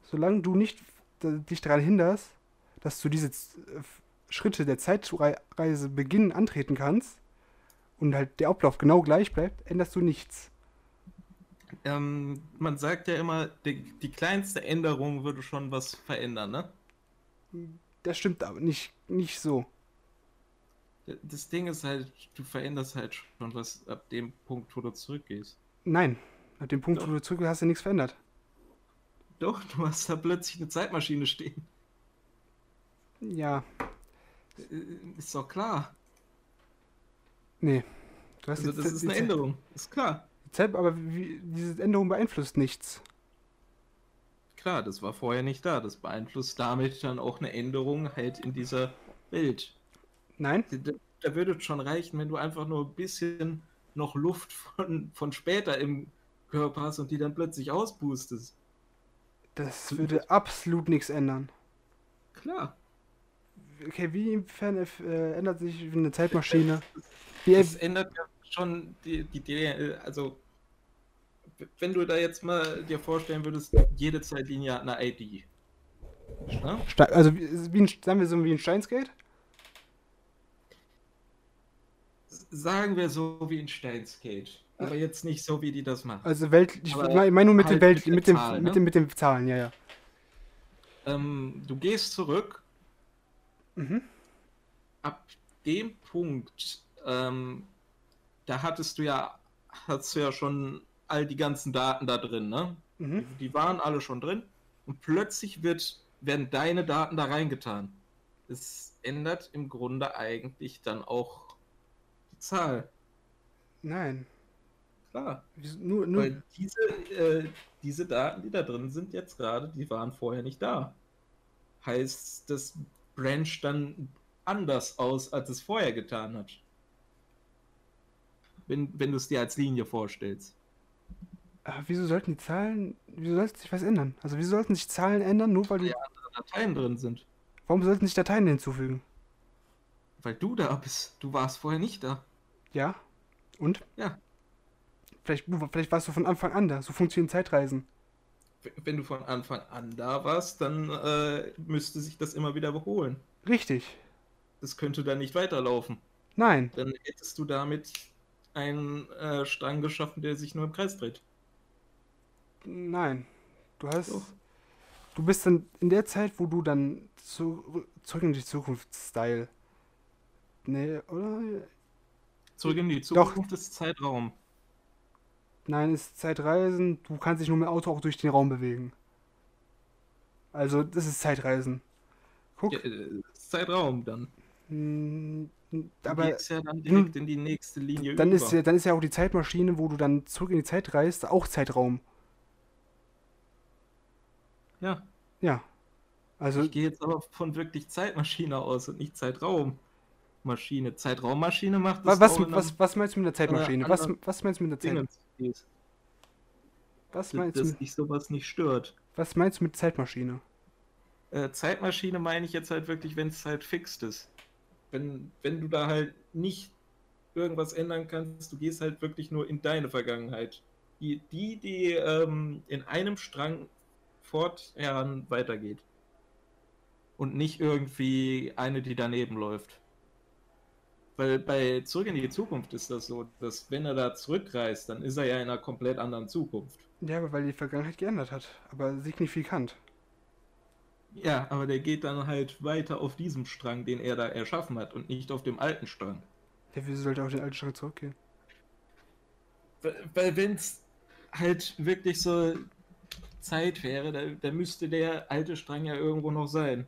Solange du nicht dich daran hinderst, dass du diese äh, Schritte der Zeitreise beginnen antreten kannst und halt der Ablauf genau gleich bleibt, änderst du nichts. Ähm, man sagt ja immer, die, die kleinste Änderung würde schon was verändern, ne? Das stimmt aber nicht, nicht so. Das Ding ist halt, du veränderst halt schon was ab dem Punkt, wo du zurückgehst. Nein, ab dem Punkt, Doch. wo du zurück hast du nichts verändert. Doch, du hast da plötzlich eine Zeitmaschine stehen. Ja, Äh, Ist doch klar. nee. Du hast Also das ist eine Änderung. Ist klar. Zeit, aber wie, diese Änderung beeinflusst nichts. Klar, das war vorher nicht da. Das beeinflusst damit dann auch eine Änderung halt in dieser Welt. Nein? Da, da würde es schon reichen, wenn du einfach nur ein bisschen noch Luft von, von später im Körper hast und die dann plötzlich auspustest. Das würde absolut nichts ändern. Klar. Okay, wie inwiefern äh, ändert sich eine Zeitmaschine? Wie, Das ändert ja schon die, die, die äh, also wenn du da jetzt mal dir vorstellen würdest, jede Zeitlinie hat eine ID. Ne? Also wie, ein, sagen wir so wie ein Steinsgate? Sagen wir so wie in Steinsgate. Aber jetzt nicht so, wie die das machen. Also Welt, ich meine nur mit halt den Welt, mit der mit, dem, Zahl, ne? mit, dem, mit den Zahlen, ja, ja. Ähm, du gehst zurück. Mhm. Ab dem Punkt, ähm, da hattest du ja, hast du ja schon all die ganzen Daten da drin, ne? Mhm. Die waren alle schon drin und plötzlich wird, werden deine Daten da reingetan. Es ändert im Grunde eigentlich dann auch die Zahl. Nein. Klar. Nur, nur, Weil diese, äh, diese Daten, die da drin sind jetzt gerade, die waren vorher nicht da. Heißt, das brancht dann anders aus, als es vorher getan hat. Wenn, wenn du es dir als Linie vorstellst. aber wieso sollten die Zahlen, wieso sollte sich was ändern? Also wieso sollten sich Zahlen ändern, nur weil du, Ja. Dateien drin sind. warum sollten sich Dateien hinzufügen? Weil du da bist. Du warst vorher nicht da. Ja? Und? Ja. Vielleicht, vielleicht warst du von Anfang an da. So funktionieren Zeitreisen. Wenn du von Anfang an da warst, dann äh, müsste sich das immer wieder wiederholen. Richtig. Das könnte dann nicht weiterlaufen. Nein. Dann hättest du damit einen äh, Strang geschaffen, der sich nur im Kreis dreht. Nein. Du hast. Doch. Du bist dann in der Zeit, wo du dann zu, zurück in die Zukunft-Style. Nee, oder? Zurück in die Doch. Zukunft ist Zeitraum. Nein, ist Zeitreisen. Du kannst dich nur mit dem Auto auch durch den Raum bewegen. Also, das ist Zeitreisen. Guck. Ja, äh, Zeitraum dann. Aber gehst ja dann direkt in die nächste Linie dann über. ist, ja, dann ist ja auch die Zeitmaschine, wo du dann zurück in die Zeit reist, auch Zeitraum. ja, Ja. Also, ich gehe jetzt aber von wirklich Zeitmaschine aus und nicht Zeitraummaschine. Zeitraummaschine macht das was, in was, was meinst du mit der Zeitmaschine? Was, anderen was meinst du mit der Zeit? einem Dingens, Was meinst, du, dass dich sowas nicht stört. was meinst du mit Zeitmaschine? Äh, Zeitmaschine meine ich jetzt halt wirklich, wenn es halt fixt ist. Wenn, wenn du da halt nicht irgendwas ändern kannst, du gehst halt wirklich nur in deine Vergangenheit. Die, die, die ähm, in einem Strang forther weitergeht. Und nicht irgendwie eine, die daneben läuft. Weil bei Zurück in die Zukunft ist das so, dass wenn er da zurückreist, dann ist er ja in einer komplett anderen Zukunft. Ja, weil die Vergangenheit geändert hat. Aber signifikant. Ja, aber der geht dann halt weiter auf diesem Strang, den er da erschaffen hat und nicht auf dem alten Strang. Ja, wieso sollte er auf den alten Strang zurückgehen? Weil, weil wenn es halt wirklich so Zeit wäre, da, da müsste der alte Strang ja irgendwo noch sein.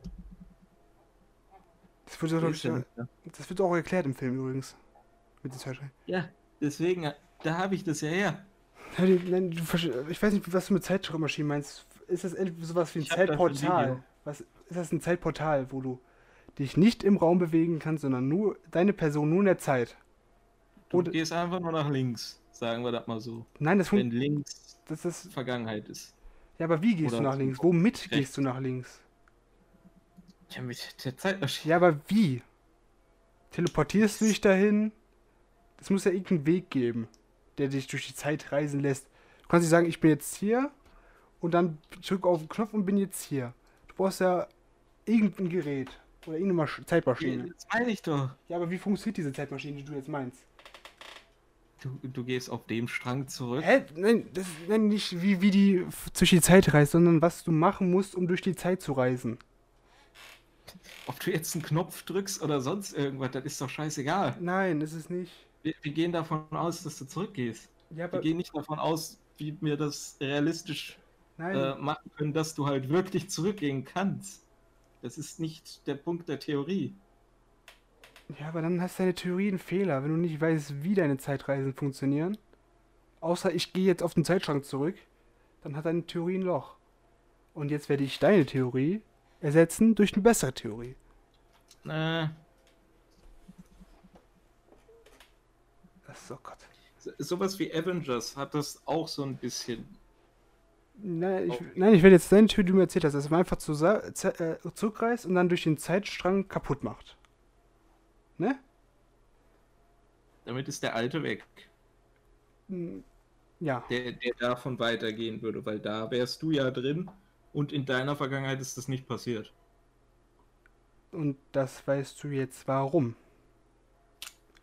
Das wird, doch, Ist ja das wird auch erklärt im Film übrigens. Mit den Zeitreisen. Ja, deswegen, da habe ich das ja her. Nein, du, ich weiß nicht, was du mit Zeitschreibmaschinen meinst. Ist das sowas wie ein Zeitportal? Was, ist das ein Zeitportal, wo du dich nicht im Raum bewegen kannst, sondern nur deine Person nur in der Zeit? Du Oder- gehst einfach nur nach links, sagen wir das mal so. Nein, das Wenn funktioniert. links Das ist. Vergangenheit ist. Ja, aber wie gehst Oder du nach links? Womit rechts. gehst du nach links? Ja, mit der Zeitmaschine. Ja, aber wie? Teleportierst du dich dahin? Es muss ja irgendeinen Weg geben, der dich durch die Zeit reisen lässt. Du kannst nicht sagen, ich bin jetzt hier und dann drücke auf den Knopf und bin jetzt hier. Du brauchst ja irgendein Gerät oder irgendeine Masch Zeitmaschine. Das meine ich doch. Ja, aber wie funktioniert diese Zeitmaschine, die du jetzt meinst? Du, du gehst auf dem Strang zurück. Hä? Nein, das ist nicht wie, wie die durch die Zeit reist, sondern was du machen musst, um durch die Zeit zu reisen. Ob du jetzt einen Knopf drückst oder sonst irgendwas, das ist doch scheißegal. Nein, ist es nicht. Wir, wir gehen davon aus, dass du zurückgehst. Ja, Wir gehen nicht davon aus, wie wir das realistisch. Äh, machen können, dass du halt wirklich zurückgehen kannst. Das ist nicht der Punkt der Theorie. Ja, aber dann hast deine Theorie einen Fehler, wenn du nicht weißt, wie deine Zeitreisen funktionieren. Außer ich gehe jetzt auf den Zeitschrank zurück, dann hat deine Theorie ein Loch. Und jetzt werde ich deine Theorie ersetzen durch eine bessere Theorie. Äh, Das ist, oh Gott. so- sowas wie Avengers hat das auch so ein bisschen. Nein, ich, Okay. nein, ich werde jetzt deine Theorie, die du mir erzählt hast, dass man einfach zu, äh, zurückreist und dann durch den Zeitstrang kaputt macht. Ne? Damit ist der alte weg, Hm, Ja. der, der davon weitergehen würde, weil da wärst du ja drin und in deiner Vergangenheit ist das nicht passiert. Und das weißt du jetzt warum.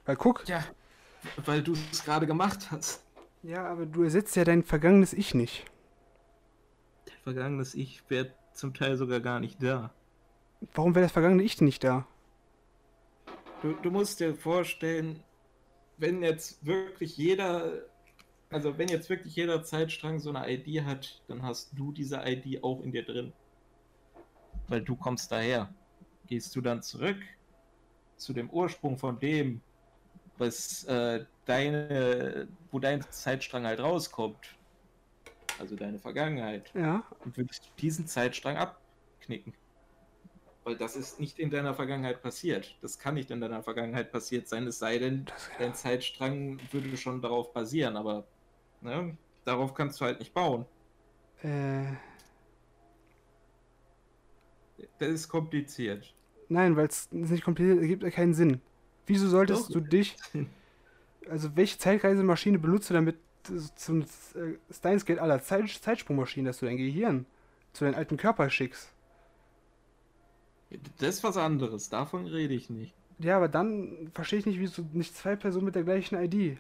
Weil guck, Ja, weil du es gerade gemacht hast. ja, aber du ersetzt ja dein vergangenes Ich nicht. Vergangenes Ich wäre zum Teil sogar gar nicht da. Warum wäre das vergangene Ich nicht da? Du, du musst dir vorstellen, wenn jetzt wirklich jeder, also wenn jetzt wirklich jeder Zeitstrang so eine ID hat, dann hast du diese ID auch in dir drin. Weil du kommst daher. Gehst du dann zurück zu dem Ursprung von dem, was äh, deine, wo dein Zeitstrang halt rauskommt, also deine Vergangenheit, Ja, dann würdest du diesen Zeitstrang abknicken. Weil das ist nicht in deiner Vergangenheit passiert. Das kann nicht in deiner Vergangenheit passiert sein, es sei denn, das, dein Zeitstrang würde schon darauf basieren, aber ne, darauf kannst du halt nicht bauen. äh, Das ist kompliziert. nein, weil es nicht kompliziert ergibt ja keinen Sinn. Wieso solltest Doch. du dich, also welche Zeitreisemaschine benutzt du damit zum äh, Steins Gate aller Zeit, Zeitsprungmaschinen, dass du dein Gehirn zu deinem alten Körper schickst? Das ist was anderes, davon rede ich nicht. Ja, aber dann verstehe ich nicht, wieso nicht zwei Personen mit der gleichen ID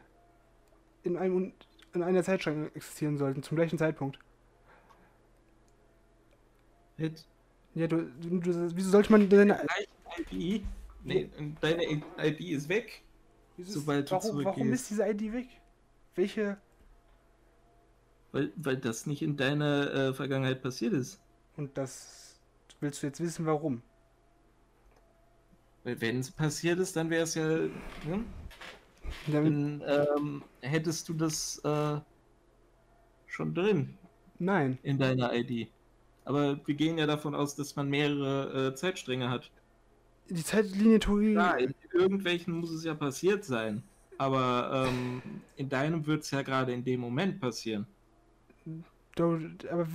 in einem in einer Zeitstrang existieren sollten, zum gleichen Zeitpunkt. Mit Ja, du, du, du wieso sollte man deine. ID, nee, deine ID ist weg. ist- sobald du warum, warum zurückgehst. ist diese ID weg? Welche. Weil, weil das nicht in deiner äh, Vergangenheit passiert ist. Und das willst du jetzt wissen, warum? Weil wenn es passiert ist, dann wäre es ja. Ne? Dann, Dann ähm, hättest du das äh, schon drin nein. in deiner ID. Aber wir gehen ja davon aus, dass man mehrere äh, Zeitstränge hat. Die Zeitlinientheorie. Klar, in irgendwelchen muss es ja passiert sein. Aber ähm, in deinem wird es ja gerade in dem Moment passieren. Aber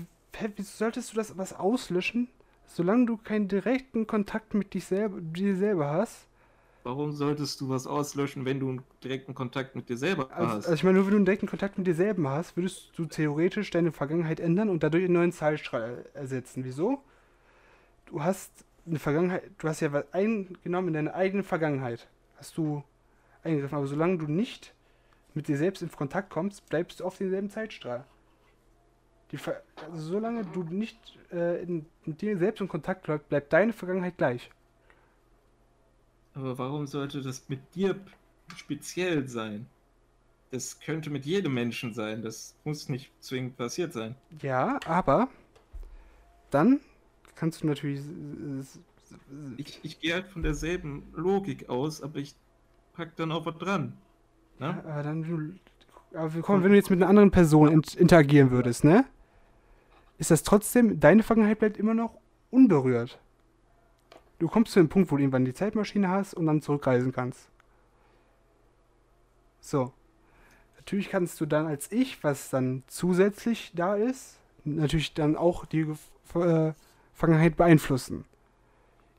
wieso solltest du das was auslöschen, solange du keinen direkten Kontakt mit dich selber, dir selber hast? Warum solltest du was auslöschen, wenn du einen direkten Kontakt mit dir selber Also, hast? also ich meine, nur wenn du einen direkten Kontakt mit dir selber hast, würdest du theoretisch deine Vergangenheit ändern und dadurch einen neuen Zeitstrahl ersetzen. Wieso? Du hast eine Vergangenheit, du hast ja was eingenommen in deine eigene Vergangenheit. Hast du eingegriffen, aber solange du nicht mit dir selbst in Kontakt kommst, bleibst du auf demselben Zeitstrahl. Die Ver also solange du nicht äh, in, mit dir selbst in Kontakt bleibst, bleibt deine Vergangenheit gleich. Aber warum sollte das mit dir speziell sein? Das könnte mit jedem Menschen sein. Das muss nicht zwingend passiert sein. Ja, aber dann kannst du natürlich Ich, ich gehe halt von derselben Logik aus, aber ich pack dann auch was dran. Ja, Ne? aber dann, aber willkommen, wenn du jetzt mit einer anderen Person int interagieren würdest, ne? Ist das trotzdem, deine Vergangenheit bleibt immer noch unberührt. Du kommst zu dem Punkt, wo du irgendwann die Zeitmaschine hast und dann zurückreisen kannst. So. Natürlich kannst du dann als Ich, was dann zusätzlich da ist, natürlich dann auch die äh, Vergangenheit beeinflussen.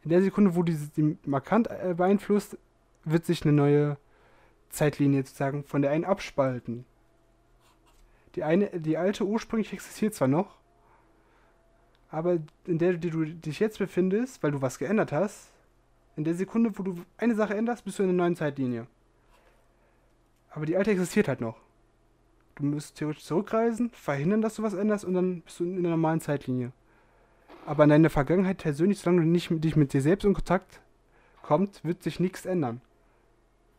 In der Sekunde, wo dieses die markant äh, beeinflusst, wird sich eine neue Zeitlinie sozusagen von der einen abspalten. Die eine, die alte ursprünglich existiert zwar noch, aber in der du du dich jetzt befindest, weil du was geändert hast, in der Sekunde, wo du eine Sache änderst, bist du in einer neuen Zeitlinie. Aber die alte existiert halt noch. Du musst theoretisch zurückreisen, verhindern, dass du was änderst und dann bist du in einer normalen Zeitlinie. Aber in deiner Vergangenheit persönlich, solange du nicht mit dich mit dir selbst in Kontakt kommst, wird sich nichts ändern.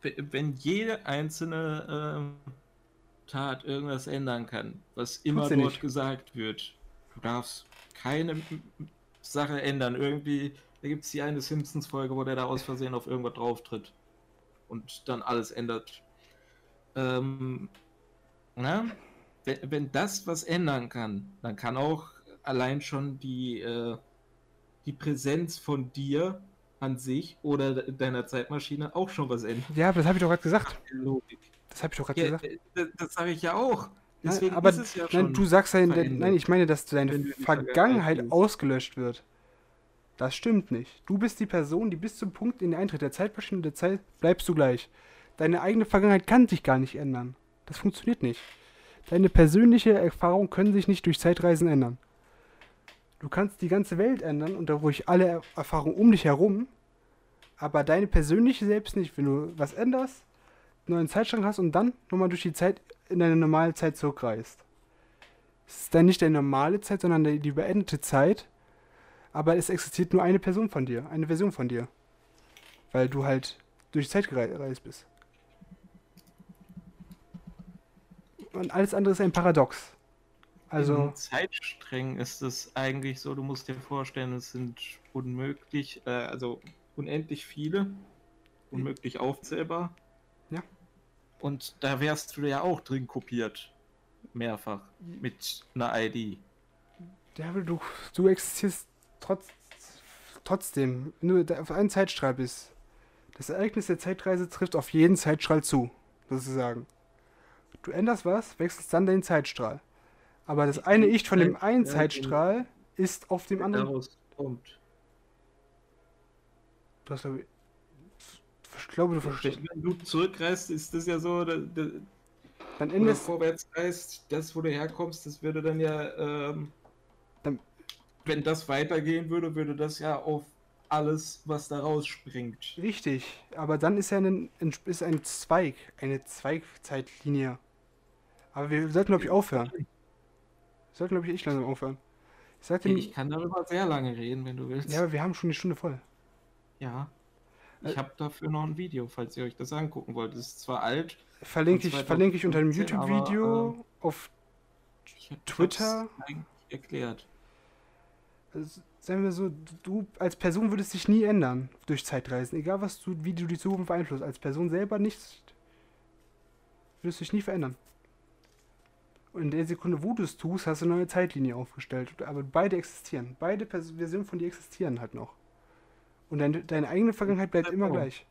We- Wenn jede einzelne ähm, Tat irgendwas ändern kann, was immer dort nicht. gesagt wird, du darfst keine Sache ändern. Irgendwie, da gibt es die eine Simpsons-Folge, wo der da aus Versehen auf irgendwas drauftritt und dann alles ändert. Ähm, na, wenn, wenn das was ändern kann, dann kann auch allein schon die, äh, die Präsenz von dir an sich oder de- deiner Zeitmaschine auch schon was ändern. Ja, aber das habe ich doch gerade gesagt. Logik. Das habe ich doch gerade Ja, gesagt. äh, das, das sage ich ja auch. Deswegen Nein, aber ist es ja nein, du sagst ja, der, nein, ich meine, dass deine Vergangenheit ausgelöscht wird. Das stimmt nicht. Du bist die Person, die bis zum Punkt in der Eintritt der Zeitmaschine der Zeit bleibst du gleich. Deine eigene Vergangenheit kann sich gar nicht ändern. Das funktioniert nicht. Deine persönliche Erfahrung können sich nicht durch Zeitreisen ändern. Du kannst die ganze Welt ändern und dadurch alle Er- Erfahrungen um dich herum, aber deine persönliche selbst nicht. Wenn du was änderst, neuen Zeitstrang hast und dann nochmal durch die Zeit in deine normale Zeit zurückreist. Es ist dann nicht deine normale Zeit, sondern die beendete Zeit. Aber es existiert nur eine Person von dir, eine Version von dir. Weil du halt durch die Zeit gerei- gereist bist. Und alles andere ist ein Paradox. Also, In Zeitsträngen ist es eigentlich so, du musst dir vorstellen, es sind unmöglich, äh, also unendlich viele, unmöglich aufzählbar. Und da wärst du ja auch drin kopiert. Mehrfach. Mit einer ID. ja, aber du, du existierst trotz, trotzdem, wenn du auf einen Zeitstrahl bist. Das Ereignis der Zeitreise trifft auf jeden Zeitstrahl zu, sozusagen. Du änderst was, wechselst dann den Zeitstrahl. Aber das eine Ich von dem einen Zeitstrahl ist auf dem anderen. Daraus kommt. Du hast, glaub ich, ich glaube, du verstehst. Wenn du zurückreist, ist das ja so, da, da, Dann änderst vorwärts reist, das, wo du herkommst, das würde dann ja, ähm, Dann- wenn das weitergehen würde, würde das ja auf alles, was da rausspringt. richtig, aber dann ist ja ein, ein, ist ein Zweig, eine Zweigzeitlinie. Aber wir sollten, glaube ich, aufhören. Wir sollten, glaube ich, echt langsam aufhören. Ich sagte, Ich kann darüber sehr lange reden, wenn du willst. ja, aber wir haben schon die Stunde voll. Ja. Ich Äh, habe dafür noch ein Video, falls ihr euch das angucken wollt. Es ist zwar alt. Verlinke ich, verlinke ich unter dem 2015, YouTube-Video aber, auf Twitter? eigentlich erklärt. Also, sagen wir so, du als Person würdest dich nie ändern durch Zeitreisen. Egal was du, wie du die Zukunft beeinflusst. Als Person selber nicht. Würdest dich nie verändern. Und in der Sekunde, wo du es tust, hast du eine neue Zeitlinie aufgestellt. Aber beide existieren. Beide Versionen von dir existieren halt noch. Und deine, deine eigene Vergangenheit bleibt immer Warum? gleich.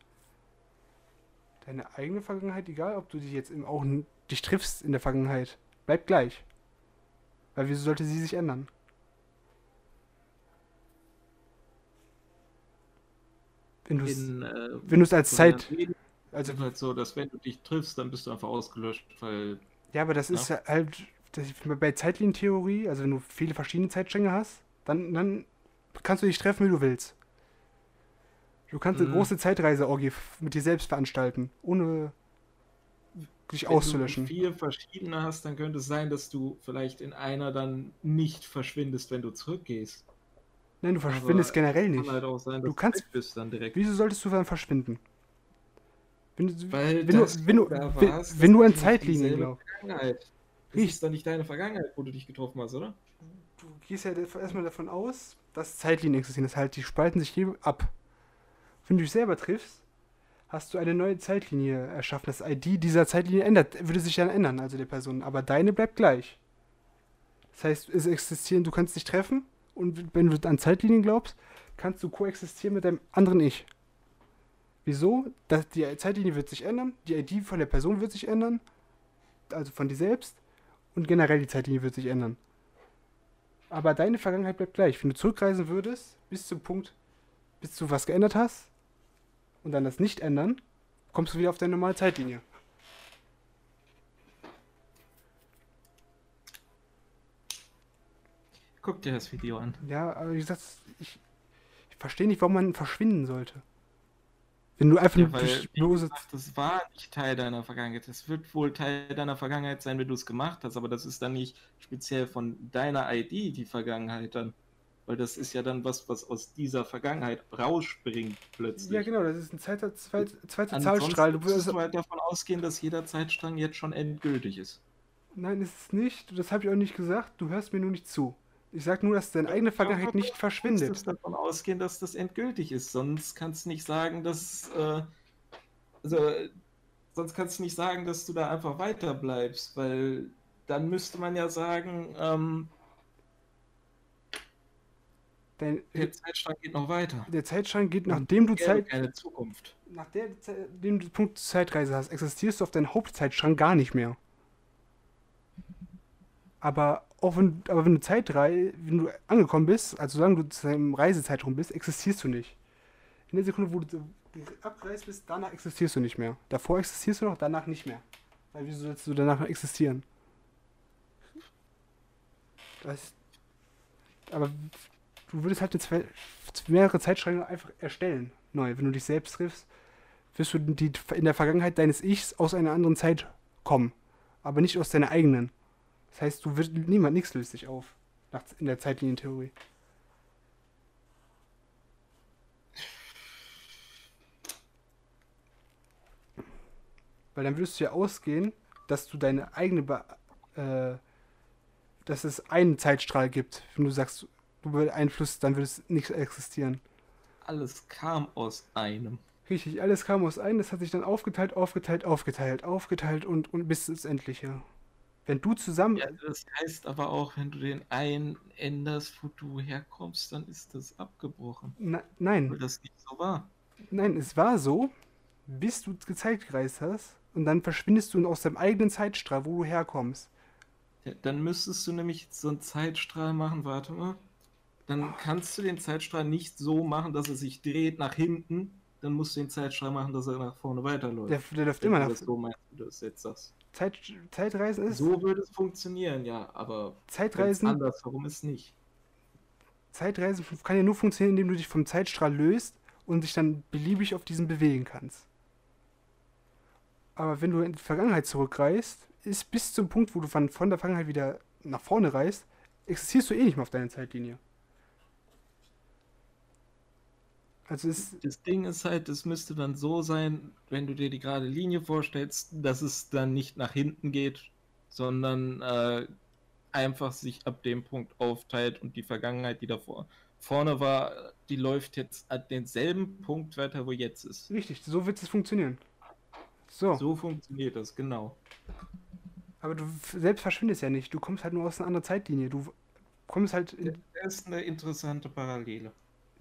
Deine eigene Vergangenheit, egal ob du dich jetzt im, auch dich triffst in der Vergangenheit, bleibt gleich. Weil wieso sollte sie sich ändern? Wenn du es äh, wenn du es als so Zeit. Also, ist halt so, dass wenn du dich triffst, dann bist du einfach ausgelöscht, weil ja, aber das ist ja halt. Das, bei Zeitlinientheorie, also wenn du viele verschiedene Zeitstränge hast, dann, dann kannst du dich treffen, wie du willst. Du kannst eine Mhm. große Zeitreiseorgie mit dir selbst veranstalten, ohne dich wenn auszulöschen. du vier verschiedene hast, dann könnte es sein, dass du vielleicht in einer dann nicht verschwindest, wenn du zurückgehst. Nein, du verschwindest aber generell Kann nicht. halt auch sein, dass Du kannst- weg bist dann direkt. Wieso solltest du dann verschwinden? Wenn, du- Weil wenn, du, das wenn, du, da wenn, warst, wenn du an Zeitlinien glaubst. Das Richtig. ist doch nicht deine Vergangenheit, wo du dich getroffen hast, oder? Du gehst ja erstmal davon aus, dass Zeitlinien existieren. Das heißt, die spalten sich hier ab. Wenn du dich selber triffst, hast du eine neue Zeitlinie erschaffen. Das ID dieser Zeitlinie ändert, würde sich dann ändern, also der Person. Aber deine bleibt gleich. Das heißt, es existieren, du kannst dich treffen und wenn du an Zeitlinien glaubst, kannst du koexistieren mit deinem anderen Ich. Wieso? Das, die Zeitlinie wird sich ändern, die ID von der Person wird sich ändern, also von dir selbst, und generell die Zeitlinie wird sich ändern. Aber deine Vergangenheit bleibt gleich. Wenn du zurückreisen würdest, bis zum Punkt, bis du was geändert hast und dann das nicht ändern, kommst du wieder auf deine normale Zeitlinie. Guck dir das Video an. Ja, aber wie gesagt, ich, ich verstehe nicht, warum man verschwinden sollte. Wenn du einfach Ja, weil, bloße gesagt, das war nicht Teil deiner Vergangenheit. Das wird wohl Teil deiner Vergangenheit sein, wenn du es gemacht hast, aber das ist dann nicht speziell von deiner ID die Vergangenheit dann. Weil das ist ja dann was, was aus dieser Vergangenheit rausspringt plötzlich. Ja, genau, das ist ein zweiter, zweit, zweiter Ansonsten Zahlstrahl. Du würdest, du halt davon ausgehen, dass jeder Zeitstrang jetzt schon endgültig ist. nein, ist es nicht. Das habe ich auch nicht gesagt. Du hörst mir nur nicht zu. Ich sag nur, dass deine eigene Vergangenheit nicht Du verschwindet. müsstest davon ausgehen, dass das endgültig ist. Sonst kannst du nicht sagen, dass. Äh, also, sonst kannst du nicht sagen, dass du da einfach weiter bleibst, weil dann müsste man ja sagen, ähm, Dein, der Zeitstrang geht noch weiter. der Zeitstrahl geht, nachdem du Zeit, keine Zukunft. nachdem du Punkt Zeitreise hast, existierst du auf deinem Hauptzeitstrang gar nicht mehr. Aber auch wenn, aber wenn du Zeitrei, wenn du angekommen bist, also solange du zu deinem Reisezeitraum bist, existierst du nicht. In der Sekunde, wo du abgereist bist, danach existierst du nicht mehr. Davor existierst du noch, danach nicht mehr. Weil wieso sollst du danach existieren? Das, aber du würdest halt eine mehrere Zeitstränge einfach erstellen, neu. Wenn du dich selbst triffst, wirst du die in der Vergangenheit deines Ichs aus einer anderen Zeit kommen, aber nicht aus deiner eigenen. Das heißt, du wirst niemand, nichts löst sich auf nach, in der Zeitlinientheorie. Weil dann würdest du ja ausgehen, dass du deine eigene, Be äh, dass es einen Zeitstrahl gibt. Wenn du sagst, du beeinflusst, dann würde es nicht existieren. Alles kam aus einem. Richtig, alles kam aus einem, das hat sich dann aufgeteilt, aufgeteilt, aufgeteilt, aufgeteilt und, und bis ins Endliche. Wenn du zusammen. Ja, das heißt aber auch, wenn du den einen änderst, wo du herkommst, dann ist das abgebrochen. Na, nein, Weil das nicht so war. nein, es war so, bis du gezeigt gereist hast und dann verschwindest du aus deinem eigenen Zeitstrahl, wo du herkommst. Ja, dann müsstest du nämlich so einen Zeitstrahl machen, warte mal. Dann kannst du den Zeitstrahl nicht so machen, dass er sich dreht nach hinten. Dann musst du den Zeitstrahl machen, dass er nach vorne weiterläuft. Der, der läuft immer nach. das so meinst, du das jetzt sagst. Zeit, Zeitreisen ist. So würde es funktionieren, ja, aber Zeitreisen, andersherum ist nicht. Zeitreisen kann ja nur funktionieren, indem du dich vom Zeitstrahl löst und dich dann beliebig auf diesen bewegen kannst. Aber wenn du in die Vergangenheit zurückreist, ist bis zum Punkt, wo du von, von der Vergangenheit wieder nach vorne reist, existierst du eh nicht mehr auf deiner Zeitlinie. Also ist, Das Ding ist halt, es müsste dann so sein, wenn du dir die gerade Linie vorstellst, dass es dann nicht nach hinten geht, sondern äh, einfach sich ab dem Punkt aufteilt und die Vergangenheit, die davor vorne war, die läuft jetzt an denselben Punkt weiter, wo jetzt ist. richtig, so wird es funktionieren. So, So funktioniert das, genau. aber du selbst verschwindest ja nicht. Du kommst halt nur aus einer anderen Zeitlinie. Du kommst halt in, Das ist eine interessante Parallele.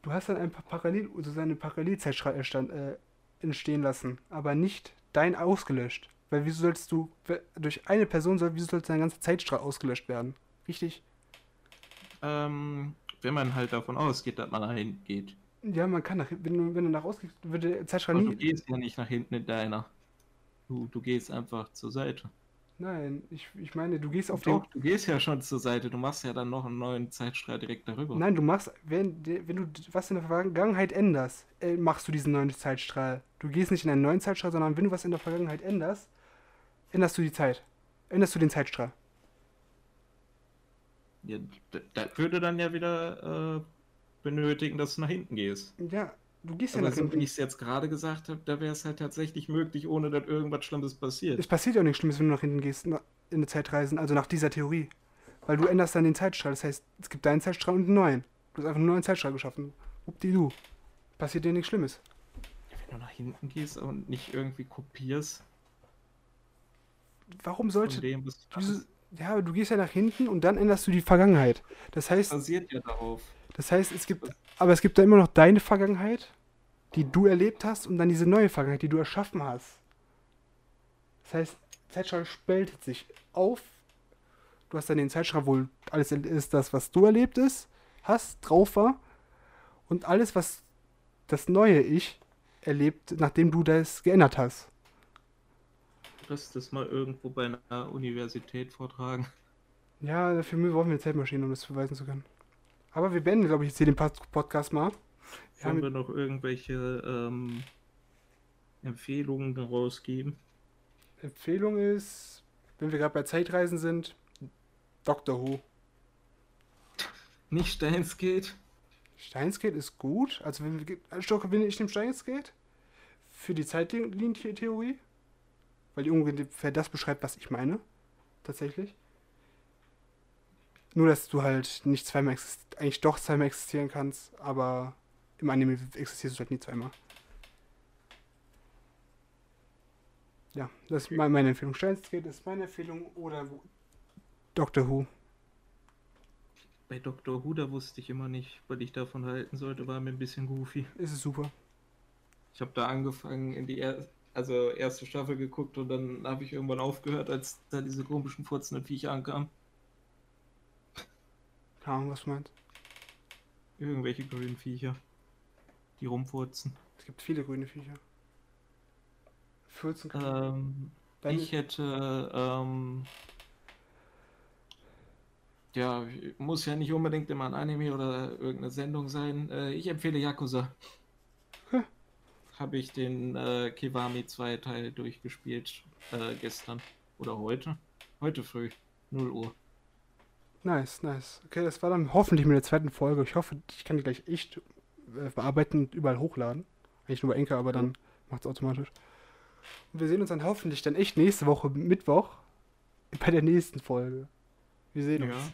Du hast dann ein paar Parallel, also eine Parallelzeitstrahl erstand, äh, entstehen lassen, aber nicht dein ausgelöscht. Weil wieso sollst du, durch eine Person soll, wieso sollte dein ganzer Zeitstrahl ausgelöscht werden? Richtig? Ähm, wenn man halt davon ausgeht, dass man dahin geht. Ja, man kann nach, wenn du, wenn du nach rausgehst, würde der Zeitstrahl Aber du nie. gehst ja nicht nach hinten in deiner. Du, du gehst einfach zur Seite. Nein, ich, ich meine, du gehst auf den. Doch, du gehst ja schon zur Seite. Du machst ja dann noch einen neuen Zeitstrahl direkt darüber. Nein, du machst, wenn, wenn du was in der Vergangenheit änderst, äh, machst du diesen neuen Zeitstrahl. Du gehst nicht in einen neuen Zeitstrahl, sondern wenn du was in der Vergangenheit änderst, änderst du die Zeit. Änderst du den Zeitstrahl. Ja, das würde dann ja wieder äh, benötigen, dass du nach hinten gehst. Ja, du gehst ja Aber nach so hinten. wie ich es jetzt gerade gesagt habe, da wäre es halt tatsächlich möglich, ohne dass irgendwas Schlimmes passiert. Es passiert ja auch nichts Schlimmes, wenn du nach hinten gehst in eine Zeitreisen, also nach dieser Theorie. Weil du änderst dann den Zeitstrahl. Das heißt, es gibt deinen Zeitstrahl und einen neuen. Du hast einfach einen neuen Zeitstrahl geschaffen. du. Passiert dir nichts Schlimmes. Wenn du nach hinten gehst und nicht irgendwie kopierst Warum sollte. dem, du ja, aber du gehst ja nach hinten und dann änderst du die Vergangenheit. Das heißt, basiert ja darauf. Das heißt, es gibt. Aber es gibt da immer noch deine Vergangenheit, die du erlebt hast, und dann diese neue Vergangenheit, die du erschaffen hast. Das heißt, Zeitstrahl spaltet sich auf. Du hast dann den Zeitstrahl, wo alles ist das, was du erlebt ist, hast, drauf war. Und alles, was das neue Ich erlebt, nachdem du das geändert hast. Du das mal irgendwo bei einer Universität vortragen. Ja, dafür brauchen wir eine Zeitmaschine, um das beweisen zu können. Aber wir beenden, glaube ich, jetzt hier den Pod- Podcast mal. Wir haben- wir noch irgendwelche ähm, Empfehlungen rausgeben? Empfehlung ist, wenn wir gerade bei Zeitreisen sind, Doctor Who. Nicht Steins geht? Steinsgate ist gut. Also wenn, wir, also wenn ich nehme Steinsgate für die Zeitlinientheorie, weil die ungefähr das beschreibt, was ich meine. Tatsächlich. Nur, dass du halt nicht zweimal eigentlich doch zweimal existieren kannst, aber im Anime existierst du halt nie zweimal. Ja, das ist me- meine Empfehlung. Steinsgate ist meine Empfehlung oder Doctor Who. Bei Dr. Who, da wusste ich immer nicht, was ich davon halten sollte, war mir ein bisschen goofy. Ist es super. Ich habe da angefangen in die er also erste Staffel geguckt und dann habe ich irgendwann aufgehört, als da diese komischen furzenden Viecher ankamen. Keine Ahnung, was du meinst. Irgendwelche grünen Viecher, die rumfurzen. Es gibt viele grüne Viecher. 14 Ähm, Deine- ich hätte, ähm, ja, muss ja nicht unbedingt immer ein Anime oder irgendeine Sendung sein. Äh, ich empfehle Yakuza. Hm. Habe ich den äh, Kiwami 2 Teil durchgespielt äh, gestern oder heute. Heute früh, 0 Uhr. Nice, nice. Okay, das war dann hoffentlich mit der zweiten Folge. Ich hoffe, ich kann die gleich echt äh, bearbeiten und überall hochladen. Eigentlich nur bei Enker, aber dann macht es automatisch. Und wir sehen uns dann hoffentlich dann echt nächste Woche Mittwoch bei der nächsten Folge. Wir sehen uns. Ja.